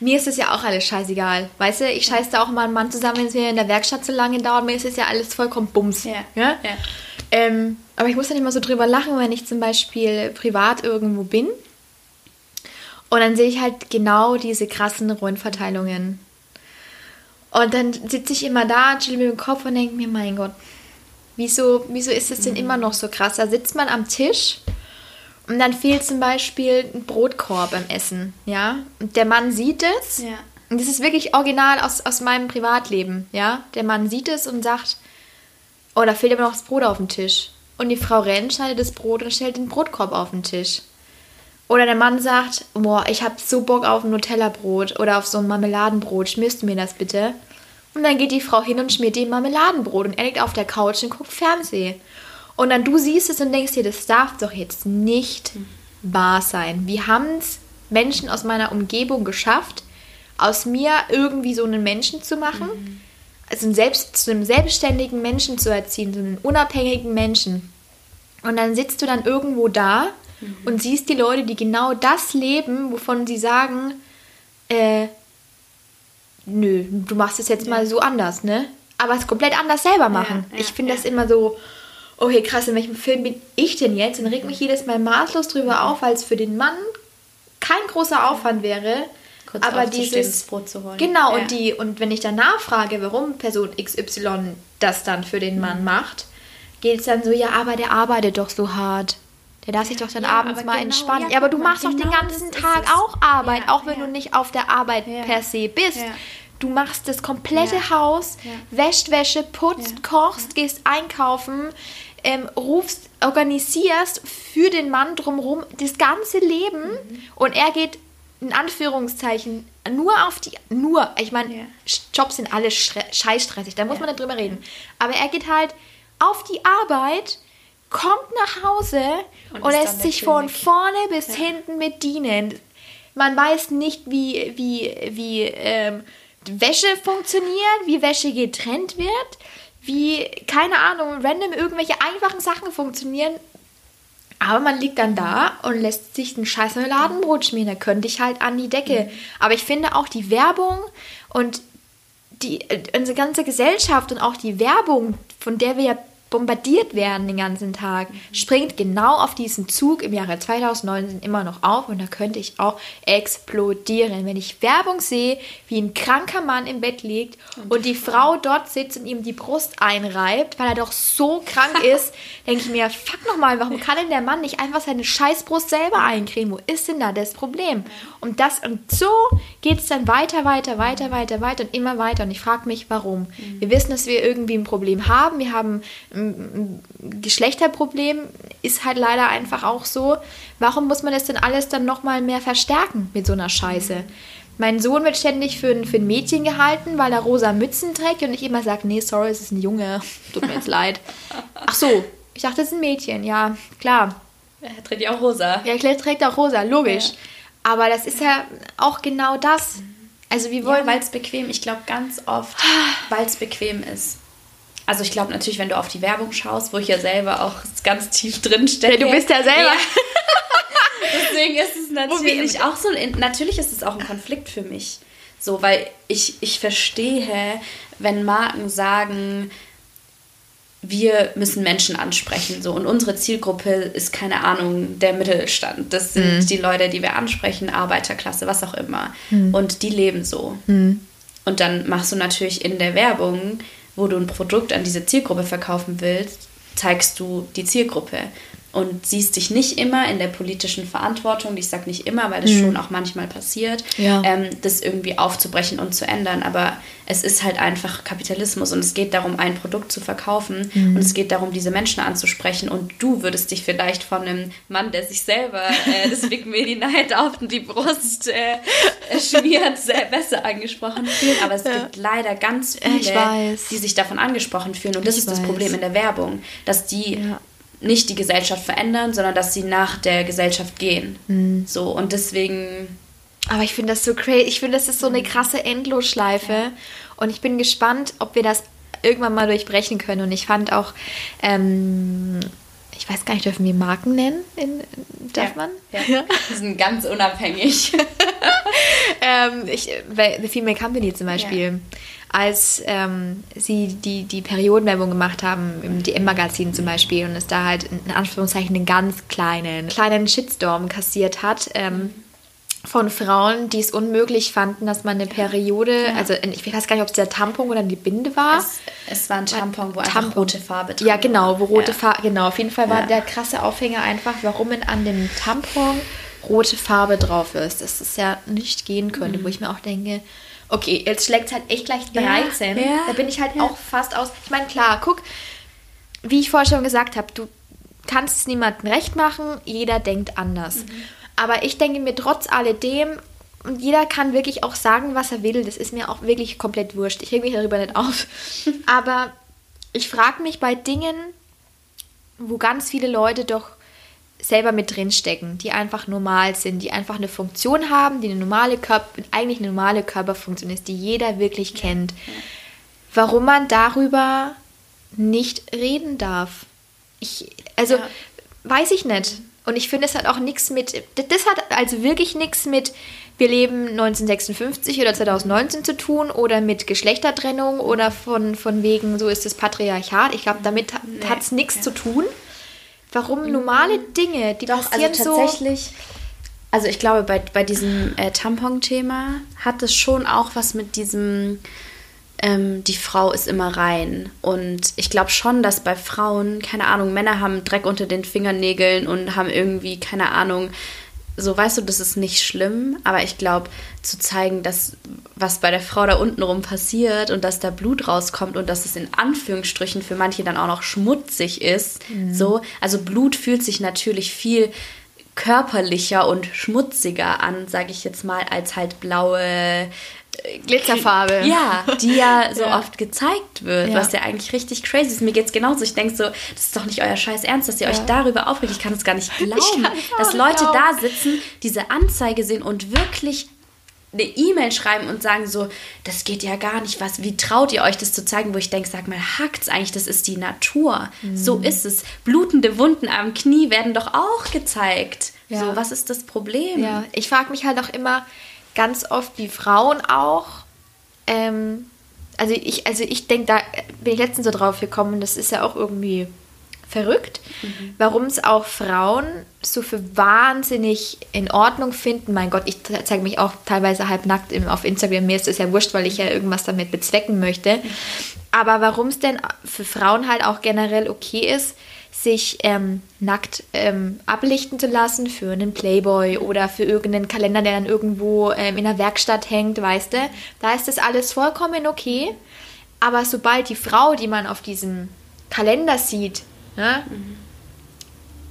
mir ist es ja auch alles scheißegal. Weißt du, ich scheiße da auch mal einen Mann zusammen, wenn es mir in der Werkstatt zu lange dauert. Mir ist es ja alles vollkommen Bums.
Ja.
Ja?
Ja.
Ähm, aber ich muss dann immer so drüber lachen, wenn ich zum Beispiel privat irgendwo bin. Und dann sehe ich halt genau diese krassen Rollenverteilungen. Und dann sitze ich immer da, chill mit dem Kopf und denke mir, mein Gott, wieso, wieso ist es denn immer noch so krass? Da sitzt man am Tisch und dann fehlt zum Beispiel ein Brotkorb beim Essen, ja? Und der Mann sieht es.
Ja.
Und das ist wirklich original aus, aus meinem Privatleben, ja? Der Mann sieht es und sagt, oh, da fehlt aber noch das Brot auf dem Tisch. Und die Frau rennt, schneidet das Brot und stellt den Brotkorb auf den Tisch. Oder der Mann sagt, boah, ich habe so Bock auf ein Nutella-Brot oder auf so ein Marmeladenbrot, schmierst du mir das bitte? Und dann geht die Frau hin und schmiert dem Marmeladenbrot und er liegt auf der Couch und guckt Fernsehen. Und dann du siehst es und denkst dir, das darf doch jetzt nicht wahr sein. Wie haben es Menschen aus meiner Umgebung geschafft, aus mir irgendwie so einen Menschen zu machen? Also selbst, zu einem selbstständigen Menschen zu erziehen, zu einem unabhängigen Menschen. Und dann sitzt du dann irgendwo da und siehst die Leute, die genau das leben, wovon sie sagen, äh, nö, du machst es jetzt mal so anders, ne? Aber es komplett anders selber machen.
ja,
ich finde
ja.
das immer so, okay, krass, in welchem Film bin ich denn jetzt? Und regt mich jedes Mal maßlos drüber auf, weil es für den Mann kein großer Aufwand wäre.
Kurz
aber dieses
Brot zu holen.
Genau,
Ja.
und die, und wenn ich dann nachfrage, warum Person XY das dann für den
Mhm.
Mann macht, geht es dann so, ja, aber der arbeitet doch so hart. Der darf sich doch dann
Ja,
abends mal
genau,
entspannen.
ja,
aber du machst doch den
genau
ganzen Tag auch Arbeit, auch wenn du nicht auf der Arbeit per se bist. Du machst das komplette. Haus, wäscht Wäsche, putzt, kochst, gehst einkaufen, ähm, rufst, organisierst für den Mann drumherum das ganze Leben
Mhm.
und er geht in Anführungszeichen nur auf die, nur, ich meine,
Ja.
Jobs sind alle scheißstressig, da muss
Ja.
man nicht drüber reden. Aber er geht halt auf die Arbeit, kommt nach Hause
Und
und, lässt sich von vorne bis hinten mit dienen. Man weiß nicht, wie, wie, wie ähm, Wäsche funktioniert, wie Wäsche getrennt wird, wie, keine Ahnung, random irgendwelche einfachen Sachen funktionieren. Aber man liegt dann da und lässt sich ein scheiß Ladenbrot schmieren. Da könnte ich halt an die Decke. Aber ich finde auch die Werbung und die, äh, unsere ganze Gesellschaft und auch die Werbung, von der wir ja bombardiert werden den ganzen Tag, springt genau auf diesen Zug. Im Jahre 2019 immer noch auf und da könnte ich auch explodieren, wenn ich Werbung sehe, wie ein kranker Mann im Bett liegt und die Frau dort sitzt und ihm die Brust einreibt, weil er doch so krank ist, denke ich mir, fuck nochmal, warum kann denn der Mann nicht einfach seine Scheißbrust selber eincremen? Wo ist denn da das Problem? Und das und so geht es dann weiter, weiter, weiter, weiter, weiter und immer weiter. Und ich frage mich, warum. Wir wissen, dass wir irgendwie ein Problem haben, wir haben ein Geschlechterproblem, ist halt leider einfach auch so. Warum muss man das denn alles dann nochmal mehr verstärken mit so einer Scheiße? Mein Sohn wird ständig für ein, für ein Mädchen gehalten, weil er rosa Mützen trägt und ich immer sage, nee, sorry, es ist ein Junge. Tut mir jetzt leid. Ach so, ich dachte, es ist ein Mädchen. Ja, klar.
Er trägt ja auch rosa.
Ja, er trägt auch rosa, logisch. Ja. Aber das ist ja auch genau das. Also wir wollen...
Ja, weil es bequem, ich glaube ganz oft, weil es bequem ist. Also ich glaube natürlich, wenn du auf die Werbung schaust, wo ich ja selber auch ganz tief drin stecke.
Ja, du bist ja selber. Ja.
Deswegen ist es natürlich auch so, natürlich ist es auch ein Konflikt für mich. So, weil ich, ich verstehe, wenn Marken sagen, wir müssen Menschen ansprechen. So. Und unsere Zielgruppe ist, keine Ahnung, der Mittelstand. Das sind mhm. die Leute, die wir ansprechen, Arbeiterklasse, was auch immer. Mhm. Und die leben so. Mhm. Und dann machst du natürlich in der Werbung, wo du ein Produkt an diese Zielgruppe verkaufen willst, zeigst du die Zielgruppe und siehst dich nicht immer in der politischen Verantwortung, ich sage nicht immer, weil das mhm. schon auch manchmal passiert, ja. ähm, das irgendwie aufzubrechen und zu ändern. Aber es ist halt einfach Kapitalismus und es geht darum, ein Produkt zu verkaufen mhm. und es geht darum, diese Menschen anzusprechen. Und du würdest dich vielleicht von einem Mann, der sich selber äh, das Big Medi Night auf die Brust äh, schmiert, sehr besser angesprochen fühlen. Aber es ja. gibt leider ganz viele, die sich davon angesprochen fühlen. Und das ich ist weiß. das Problem in der Werbung, dass die ja nicht die Gesellschaft verändern, sondern dass sie nach der Gesellschaft gehen. Mhm. So und deswegen.
Aber ich finde das so crazy. Ich finde, das ist so eine mhm. krasse Endlosschleife. Ja. Und ich bin gespannt, ob wir das irgendwann mal durchbrechen können. Und ich fand auch, ähm, ich weiß gar nicht, dürfen wir Marken nennen? In, darf ja, man?
Ja. ja. Die sind ganz unabhängig.
ähm, ich, The Female Company zum Beispiel. Ja als ähm, sie die, die Periodenwerbung gemacht haben, im DM-Magazin zum Beispiel, und es da halt in Anführungszeichen einen ganz kleinen, kleinen Shitstorm kassiert hat. Ähm, von Frauen, die es unmöglich fanden, dass man eine Periode, ja. also ich weiß gar nicht, ob es der Tampon oder die Binde war.
Es, es war ein Tampon, wo Tampon. einfach rote Farbe
drin Ja, genau, wo rote ja. Farbe, genau, auf jeden Fall war ja. der krasse Aufhänger einfach, warum an dem Tampon rote Farbe drauf ist. Dass es ja nicht gehen könnte, mhm. wo ich mir auch denke, okay, jetzt schlägt es halt echt gleich 13. Ja, ja, da bin ich halt auch fast aus. Ich meine, klar, guck, wie ich vorher schon gesagt habe, du kannst es niemandem recht machen, jeder denkt anders. Mhm. Aber ich denke mir trotz alledem, und jeder kann wirklich auch sagen, was er will, das ist mir auch wirklich komplett wurscht. Ich reg mich darüber nicht auf. Aber ich frage mich bei Dingen, wo ganz viele Leute doch selber mit drinstecken, die einfach normal sind, die einfach eine Funktion haben, die eine normale Körper, eigentlich eine normale Körperfunktion ist, die jeder wirklich kennt. Warum man darüber nicht reden darf. Ich, also ja. weiß ich nicht. Und ich finde, es hat auch nichts mit, das hat also wirklich nichts mit, wir leben 1956 oder 2019 zu tun oder mit Geschlechtertrennung oder von, von wegen, so ist das Patriarchat. Ich glaube, damit nee. hat es nichts ja. zu tun. Warum normale Dinge, die Doch, passieren
also tatsächlich, so also ich glaube, bei, bei diesem äh, Tampon-Thema hat es schon auch was mit diesem, ähm, die Frau ist immer rein. Und ich glaube schon, dass bei Frauen, keine Ahnung, Männer haben Dreck unter den Fingernägeln und haben irgendwie, keine Ahnung, so weißt du, das ist nicht schlimm, aber ich glaube, zu zeigen, dass was bei der Frau da unten rum passiert und dass da Blut rauskommt und dass es in Anführungsstrichen für manche dann auch noch schmutzig ist, mhm. so, also Blut fühlt sich natürlich viel körperlicher und schmutziger an, sage ich jetzt mal, als halt blaue
Glitzerfarbe.
Ja, die ja so ja. oft gezeigt wird, ja. was ja eigentlich richtig crazy ist. Mir geht es genauso. Ich denke so, das ist doch nicht euer scheiß Ernst, dass ihr ja. euch darüber aufregt. Ich kann es gar nicht glauben, dass Leute glauben. da sitzen, diese Anzeige sehen und wirklich eine E-Mail schreiben und sagen so, das geht ja gar nicht, was, wie traut ihr euch das zu zeigen, wo ich denke, sag mal, hackt's eigentlich, das ist die Natur. Mhm. So ist es. Blutende Wunden am Knie werden doch auch gezeigt. So, was ist das Problem?
Ja, ich frage mich halt auch immer, ganz oft wie Frauen auch, ähm, also ich, also ich denke, da bin ich letztens so drauf gekommen, das ist ja auch irgendwie verrückt, mhm. warum es auch Frauen so für wahnsinnig in Ordnung finden. Mein Gott, ich zeige mich auch teilweise halbnackt auf Instagram. Mir ist das ja wurscht, weil ich ja irgendwas damit bezwecken möchte. Aber warum es denn für Frauen halt auch generell okay ist, sich ähm, nackt ähm, ablichten zu lassen für einen Playboy oder für irgendeinen Kalender, der dann irgendwo ähm, in der Werkstatt hängt, weißt du, da ist das alles vollkommen okay. Aber sobald die Frau, die man auf diesem Kalender sieht, Ne? Mhm.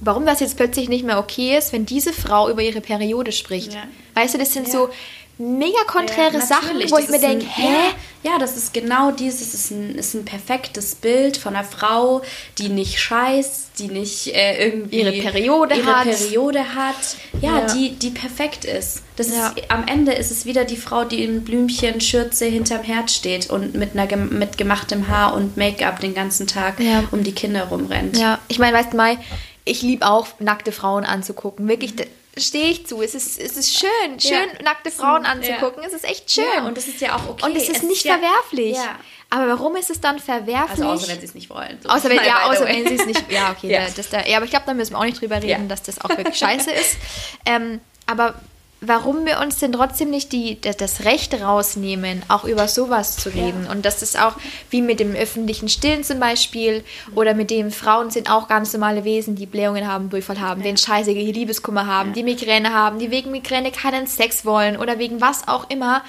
Warum das jetzt plötzlich nicht mehr okay ist, wenn diese Frau über ihre Periode spricht. Ja. Weißt du, das sind ja. so mega konträre ja, Sachen, wo ich mir denke, hä?
Ja, das ist genau dieses, ist ein, ist ein perfektes Bild von einer Frau, die nicht scheißt, die nicht äh, irgendwie
ihre Periode
ihre
hat.
Periode hat. Ja, ja, Die, die perfekt ist. Das ja. ist. Am Ende ist es wieder die Frau, die in Blümchen, Schürze hinterm Herd steht und mit, einer, mit gemachtem Haar und Make-up den ganzen Tag um die Kinder rumrennt.
Ja, ich meine, weißt du, Mai, ich liebe auch nackte Frauen anzugucken. Wirklich, stehe ich zu. Es ist, es ist schön, schön ja. nackte Frauen anzugucken. Ja. Es ist echt schön. Ja,
und es ist ja auch okay.
Und es ist es nicht ist verwerflich. Aber warum ist es dann verwerflich? Also
außer wenn sie es nicht wollen.
So. Außer wenn, ja, außer wenn sie es nicht. Ja, okay. ja. Da, das da, ja, aber ich glaube, da müssen wir auch nicht drüber reden, dass das auch wirklich scheiße ist. Ähm, aber warum wir uns denn trotzdem nicht die, das Recht rausnehmen, auch über sowas zu reden. Ja. Und das ist auch wie mit dem öffentlichen Stillen zum Beispiel oder mit dem Frauen sind auch ganz normale Wesen, die Blähungen haben, Durchfall haben, ja. den scheißige Liebeskummer haben, ja. die Migräne haben, die wegen Migräne keinen Sex wollen oder wegen was auch immer.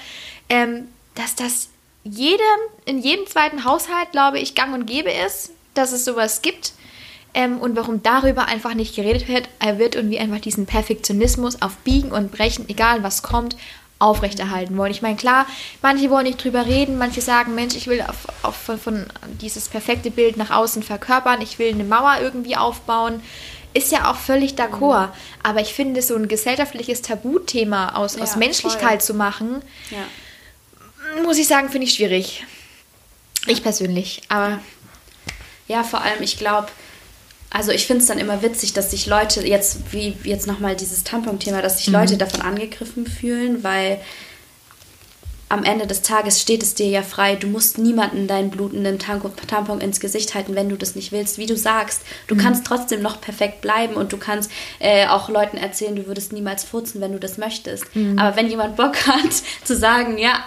Ähm, dass das jedem, in jedem zweiten Haushalt, glaube ich, gang und gäbe ist, dass es sowas gibt ähm, und warum darüber einfach nicht geredet wird, er wird und wie einfach diesen Perfektionismus auf Biegen und Brechen, egal was kommt, aufrechterhalten wollen. Ich meine, klar, manche wollen nicht drüber reden, manche sagen, Mensch, ich will auf, auf, von, von dieses perfekte Bild nach außen verkörpern, ich will eine Mauer irgendwie aufbauen. Ist ja auch völlig d'accord. Aber ich finde, so ein gesellschaftliches Tabuthema aus, ja, aus Menschlichkeit voll. zu machen, ja. muss ich sagen, finde ich schwierig. Ich persönlich. Aber
ja, vor allem, ich glaube, also ich finde es dann immer witzig, dass sich Leute, jetzt wie jetzt nochmal dieses Tampon-Thema, dass sich mhm. Leute davon angegriffen fühlen, weil am Ende des Tages steht es dir ja frei, du musst niemanden deinen blutenden Tampon ins Gesicht halten, wenn du das nicht willst. Wie du sagst, du mhm. kannst trotzdem noch perfekt bleiben und du kannst äh, auch Leuten erzählen, du würdest niemals furzen, wenn du das möchtest. Mhm. Aber wenn jemand Bock hat zu sagen, ja,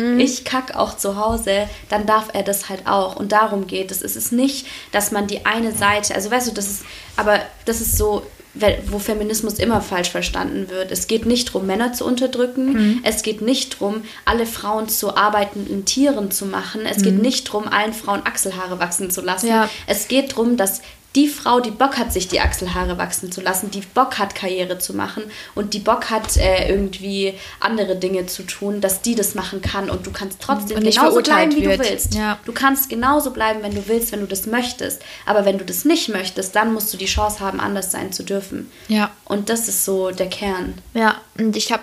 mhm. ich kack auch zu Hause, dann darf er das halt auch. Und darum geht es. Es ist nicht, dass man die eine Seite, also weißt du, das ist, aber das ist so, wo Feminismus immer falsch verstanden wird. Es geht nicht darum, Männer zu unterdrücken. Mhm. Es geht nicht darum, alle Frauen zu arbeitenden Tieren zu machen. Es mhm. geht nicht darum, allen Frauen Achselhaare wachsen zu lassen. Ja. Es geht darum, dass die Frau, die Bock hat, sich die Achselhaare wachsen zu lassen, die Bock hat, Karriere zu machen und die Bock hat, äh, irgendwie andere Dinge zu tun, dass die das machen kann und du kannst trotzdem und genauso bleiben, wie wird. du willst. Ja. Du kannst genauso bleiben, wenn du willst, wenn du das möchtest. Aber wenn du das nicht möchtest, dann musst du die Chance haben, anders sein zu dürfen. Ja. Und das ist so der Kern.
Ja, und ich habe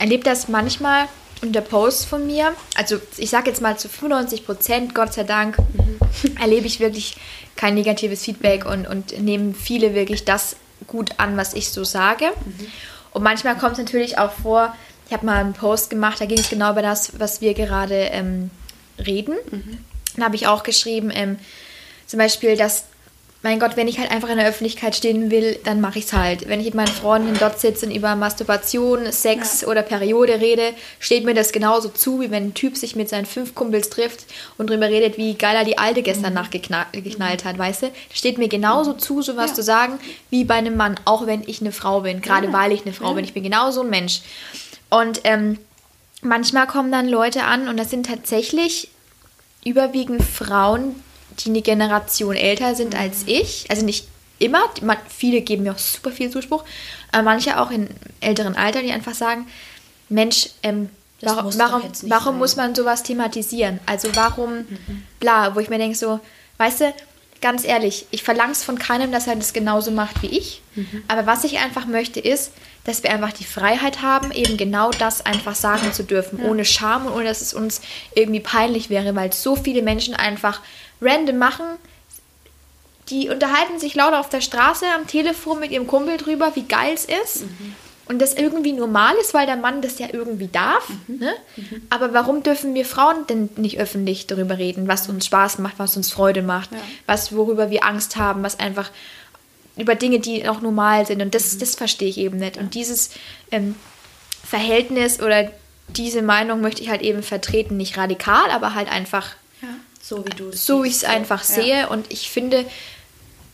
erlebt das manchmal unter Posts von mir. Also ich sage jetzt mal zu 95 Prozent, Gott sei Dank, mhm. erlebe ich wirklich kein negatives Feedback und, und nehmen viele wirklich das gut an, was ich so sage. Mhm. Und manchmal kommt es natürlich auch vor, ich habe mal einen Post gemacht, da ging es genau über das, was wir gerade ähm, reden. Mhm. Da habe ich auch geschrieben, ähm, zum Beispiel, dass mein Gott, wenn ich halt einfach in der Öffentlichkeit stehen will, dann mache ich es halt. Wenn ich mit meinen Freunden dort sitze und über Masturbation, Sex ja. oder Periode rede, steht mir das genauso zu, wie wenn ein Typ sich mit seinen fünf Kumpels trifft und darüber redet, wie geil er die Alte gestern mhm. Nacht geknallt hat, weißt du? Steht mir genauso zu, sowas ja. zu sagen, wie bei einem Mann, auch wenn ich eine Frau bin, gerade ja. weil ich eine Frau bin. Ich bin genauso ein Mensch. Und ähm, manchmal kommen dann Leute an und das sind tatsächlich überwiegend Frauen, die eine Generation älter sind mhm. als ich. Also nicht immer, man, viele geben mir auch super viel Zuspruch, aber manche auch in älteren Alter, die einfach sagen, Mensch, ähm, warum, warum, warum muss man sowas thematisieren? Also warum, mhm. bla, wo ich mir denke so, weißt du, ganz ehrlich, ich verlange es von keinem, dass er das genauso macht wie ich. Mhm. Aber was ich einfach möchte, ist, dass wir einfach die Freiheit haben, eben genau das einfach sagen zu dürfen, ja. ohne Scham und ohne dass es uns irgendwie peinlich wäre, weil so viele Menschen einfach random machen. Die unterhalten sich lauter auf der Straße am Telefon mit ihrem Kumpel drüber, wie geil es ist. Mhm. und das irgendwie normal ist, weil der Mann das ja irgendwie darf. Ne? Aber warum dürfen wir Frauen denn nicht öffentlich darüber reden, was uns Spaß macht, was uns Freude macht, was worüber wir Angst haben, was einfach über Dinge, die auch normal sind. Und das, das verstehe ich eben nicht. Und dieses ähm, Verhältnis oder diese Meinung möchte ich halt eben vertreten, nicht radikal, aber halt einfach
Ja, so wie du es
so, wie ich es einfach
ja.
sehe. Und ich finde,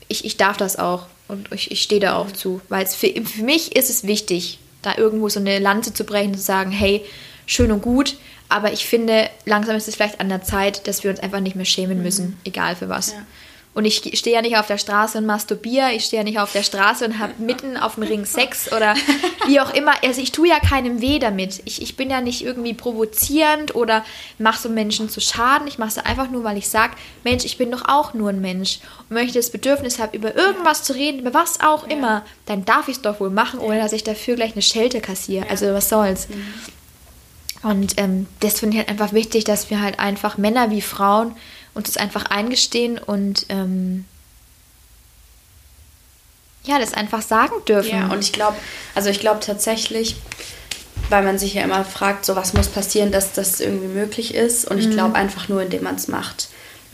ich, ich darf das auch. Und ich, ich stehe da auch zu. Weil für, für mich ist es wichtig, da irgendwo so eine Lanze zu brechen und zu sagen, hey, schön und gut, aber ich finde, langsam ist es vielleicht an der Zeit, dass wir uns einfach nicht mehr schämen müssen, egal für was.
Ja.
Und ich stehe ja nicht auf der Straße und masturbiere, ich stehe ja nicht auf der Straße und habe mitten auf dem Ring Sex oder wie auch immer. Also ich tue ja keinem weh damit. Ich, ich bin ja nicht irgendwie provozierend oder mache so Menschen zu Schaden. Ich mache es einfach nur, weil ich sage, Mensch, ich bin doch auch nur ein Mensch und möchte das Bedürfnis haben, über irgendwas zu reden, über was auch immer, dann darf ich es doch wohl machen, ohne dass ich dafür gleich eine Schelte kassiere. Also was soll's. Und ähm, das finde ich halt einfach wichtig, dass wir halt einfach Männer wie Frauen uns das einfach eingestehen und ähm, ja, das einfach sagen dürfen.
Ja, und ich glaube, also ich glaube tatsächlich, weil man sich ja immer fragt, so was muss passieren, dass das irgendwie möglich ist. Und ich glaube einfach nur, indem man es macht.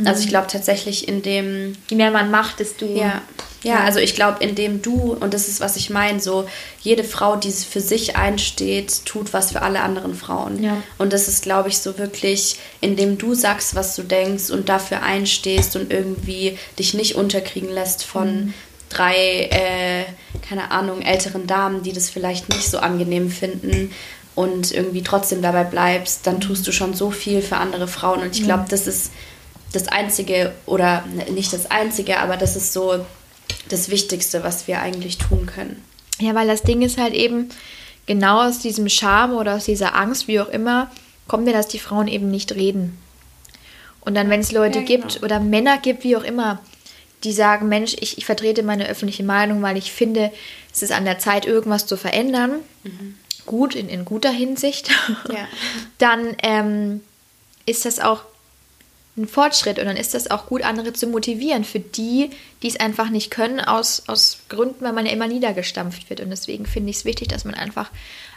Also ich glaube tatsächlich, indem
Je mehr man macht, desto
Ja, ja, also ich glaube, indem du, und das ist, was ich meine, so jede Frau, die für sich einsteht, tut was für alle anderen Frauen.
Ja.
Und das ist, glaube ich, so wirklich, indem du sagst, was du denkst und dafür einstehst und irgendwie dich nicht unterkriegen lässt von drei, äh, keine Ahnung, älteren Damen, die das vielleicht nicht so angenehm finden und irgendwie trotzdem dabei bleibst, dann tust du schon so viel für andere Frauen. Und ich glaube, das ist das Einzige, oder nicht das Einzige, aber das ist so das Wichtigste, was wir eigentlich tun können.
Ja, weil das Ding ist halt eben, genau aus diesem Scham oder aus dieser Angst, wie auch immer, kommt ja, dass die Frauen eben nicht reden. Und dann, wenn es Leute
Ja,
gibt
genau.
oder Männer gibt, wie auch immer, die sagen, Mensch, ich, ich vertrete meine öffentliche Meinung, weil ich finde, es ist an der Zeit, irgendwas zu verändern. Gut, in, in guter Hinsicht.
Ja.
Dann ähm, ist das auch ein Fortschritt und dann ist das auch gut, andere zu motivieren für die, die es einfach nicht können, aus, aus Gründen, weil man ja immer niedergestampft wird. Und deswegen finde ich es wichtig, dass man einfach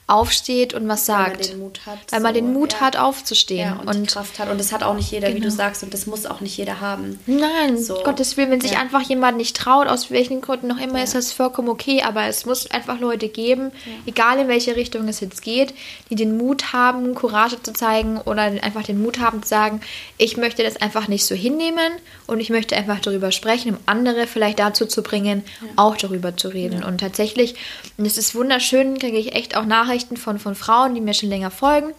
aufsteht und was
Weil man
sagt.
den Mut hat,
Weil man
so,
den Mut
ja.
hat, aufzustehen.
Ja, und, die Kraft hat. Und das hat auch nicht jeder, wie du
Genau.
sagst, und das muss auch nicht jeder haben.
Nein,
So.
Gottes Willen, wenn sich
Ja.
einfach jemand nicht traut, aus welchen Gründen noch immer, ist das vollkommen okay. Aber es muss einfach Leute geben, egal in welche Richtung es jetzt geht, die den Mut haben, Courage zu zeigen oder einfach den Mut haben zu sagen, ich möchte das einfach nicht so hinnehmen und ich möchte einfach darüber sprechen, um andere vielleicht dazu zu bringen, auch darüber zu reden. Und tatsächlich, und es ist wunderschön, kriege ich echt auch Nachrichten von, von Frauen, die mir schon länger folgen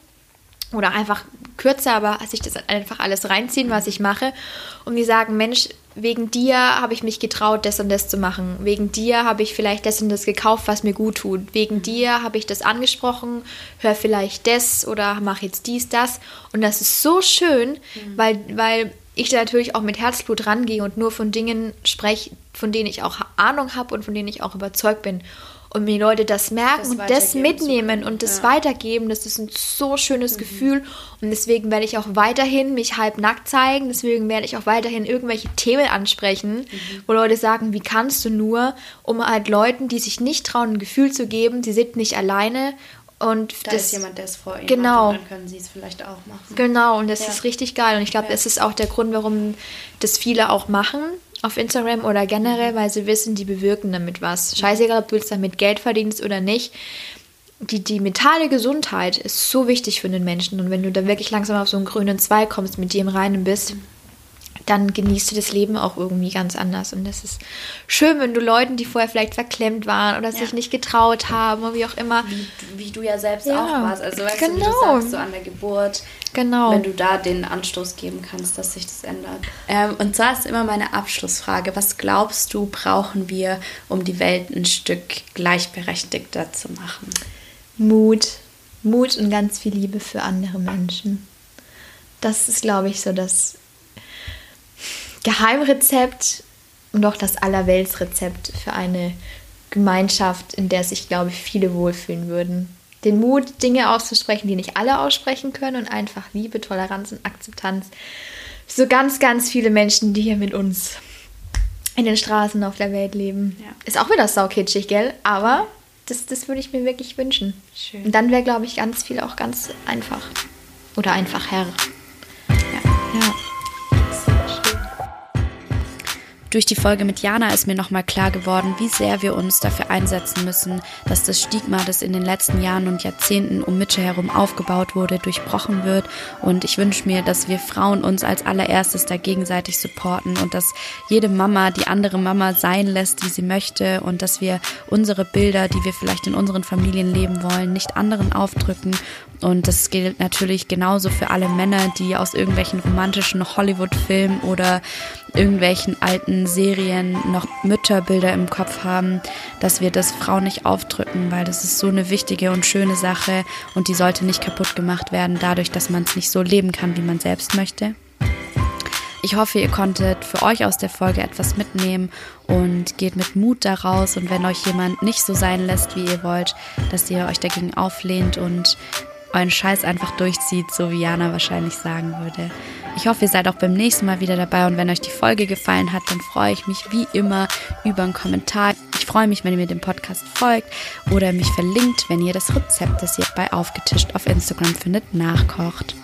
oder einfach kürzer, aber sich das einfach alles reinziehen, was ich mache. Und die sagen, Mensch, wegen dir habe ich mich getraut, das und das zu machen. Wegen dir habe ich vielleicht das und das gekauft, was mir gut tut. Wegen dir habe ich das angesprochen, hör vielleicht das oder mach jetzt dies, das. Und das ist so schön, weil, weil ich da natürlich auch mit Herzblut rangehe und nur von Dingen spreche, von denen ich auch Ahnung habe und von denen ich auch überzeugt bin. Und mir die Leute das merken
Das
und das mitnehmen und das
ja.
weitergeben, das ist ein so schönes Gefühl. Und deswegen werde ich auch weiterhin mich halb nackt zeigen. Deswegen werde ich auch weiterhin irgendwelche Themen ansprechen, wo Leute sagen, wie kannst du nur, um halt Leuten, die sich nicht trauen, ein Gefühl zu geben, sie sind nicht alleine. Und
Da
das,
ist jemand, der es vor ihnen
Genau.
macht dann können sie es vielleicht auch machen.
Genau, und das
Ja.
ist richtig geil. Und ich glaube,
Ja.
das ist auch der Grund, warum das viele auch machen auf Instagram oder generell, weil sie wissen, die bewirken damit was. Scheißegal, ob du jetzt damit Geld verdienst oder nicht. Die, die mentale Gesundheit ist so wichtig für den Menschen. Und wenn du da wirklich langsam auf so einen grünen Zweig kommst, mit im Reinen bist, dann genießt du das Leben auch irgendwie ganz anders. Und das ist schön, wenn du Leuten, die vorher vielleicht verklemmt waren oder sich nicht getraut haben oder wie auch immer.
Wie, wie du ja selbst
Ja,
auch warst. Also weißt du,
genau.
du sagst, so an der Geburt.
Genau.
Wenn du da den Anstoß geben kannst, dass sich das ändert. Ähm, und zwar ist immer meine Abschlussfrage. Was glaubst du, brauchen wir, um die Welt ein Stück gleichberechtigter zu machen?
Mut. Mut und ganz viel Liebe für andere Menschen. Das ist, glaube ich, so das Geheimrezept und auch das Allerweltsrezept für eine Gemeinschaft, in der sich, glaube ich, viele wohlfühlen würden. Den Mut, Dinge auszusprechen, die nicht alle aussprechen können und einfach Liebe, Toleranz und Akzeptanz. So ganz, ganz viele Menschen, die hier mit uns in den Straßen auf der Welt leben.
Ja.
Ist auch wieder saukitschig, gell? Aber das, das würde ich mir wirklich wünschen.
Schön.
Und dann wäre, glaube ich, ganz viel auch ganz einfach. Oder einfach Herr.
Durch die Folge mit Jana ist mir nochmal klar geworden, wie sehr wir uns dafür einsetzen müssen, dass das Stigma, das in den letzten Jahren und Jahrzehnten um Mütter herum aufgebaut wurde, durchbrochen wird. Und ich wünsche mir, dass wir Frauen uns als allererstes da gegenseitig supporten und dass jede Mama die andere Mama sein lässt, wie sie möchte und dass wir unsere Bilder, die wir vielleicht in unseren Familien leben wollen, nicht anderen aufdrücken und das gilt natürlich genauso für alle Männer, die aus irgendwelchen romantischen Hollywood-Filmen oder irgendwelchen alten Serien noch Mütterbilder im Kopf haben, dass wir das Frauen nicht aufdrücken, weil das ist so eine wichtige und schöne Sache und die sollte nicht kaputt gemacht werden, dadurch, dass man es nicht so leben kann, wie man selbst möchte. Ich hoffe, ihr konntet für euch aus der Folge etwas mitnehmen und geht mit Mut daraus. Und wenn euch jemand nicht so sein lässt, wie ihr wollt, dass ihr euch dagegen auflehnt und euren Scheiß einfach durchzieht, so wie Jana wahrscheinlich sagen würde. Ich hoffe, ihr seid auch beim nächsten Mal wieder dabei und wenn euch die Folge gefallen hat, dann freue ich mich wie immer über einen Kommentar. Ich freue mich, wenn ihr mir dem Podcast folgt oder mich verlinkt, wenn ihr das Rezept, das ihr bei Aufgetischt auf Instagram findet, nachkocht.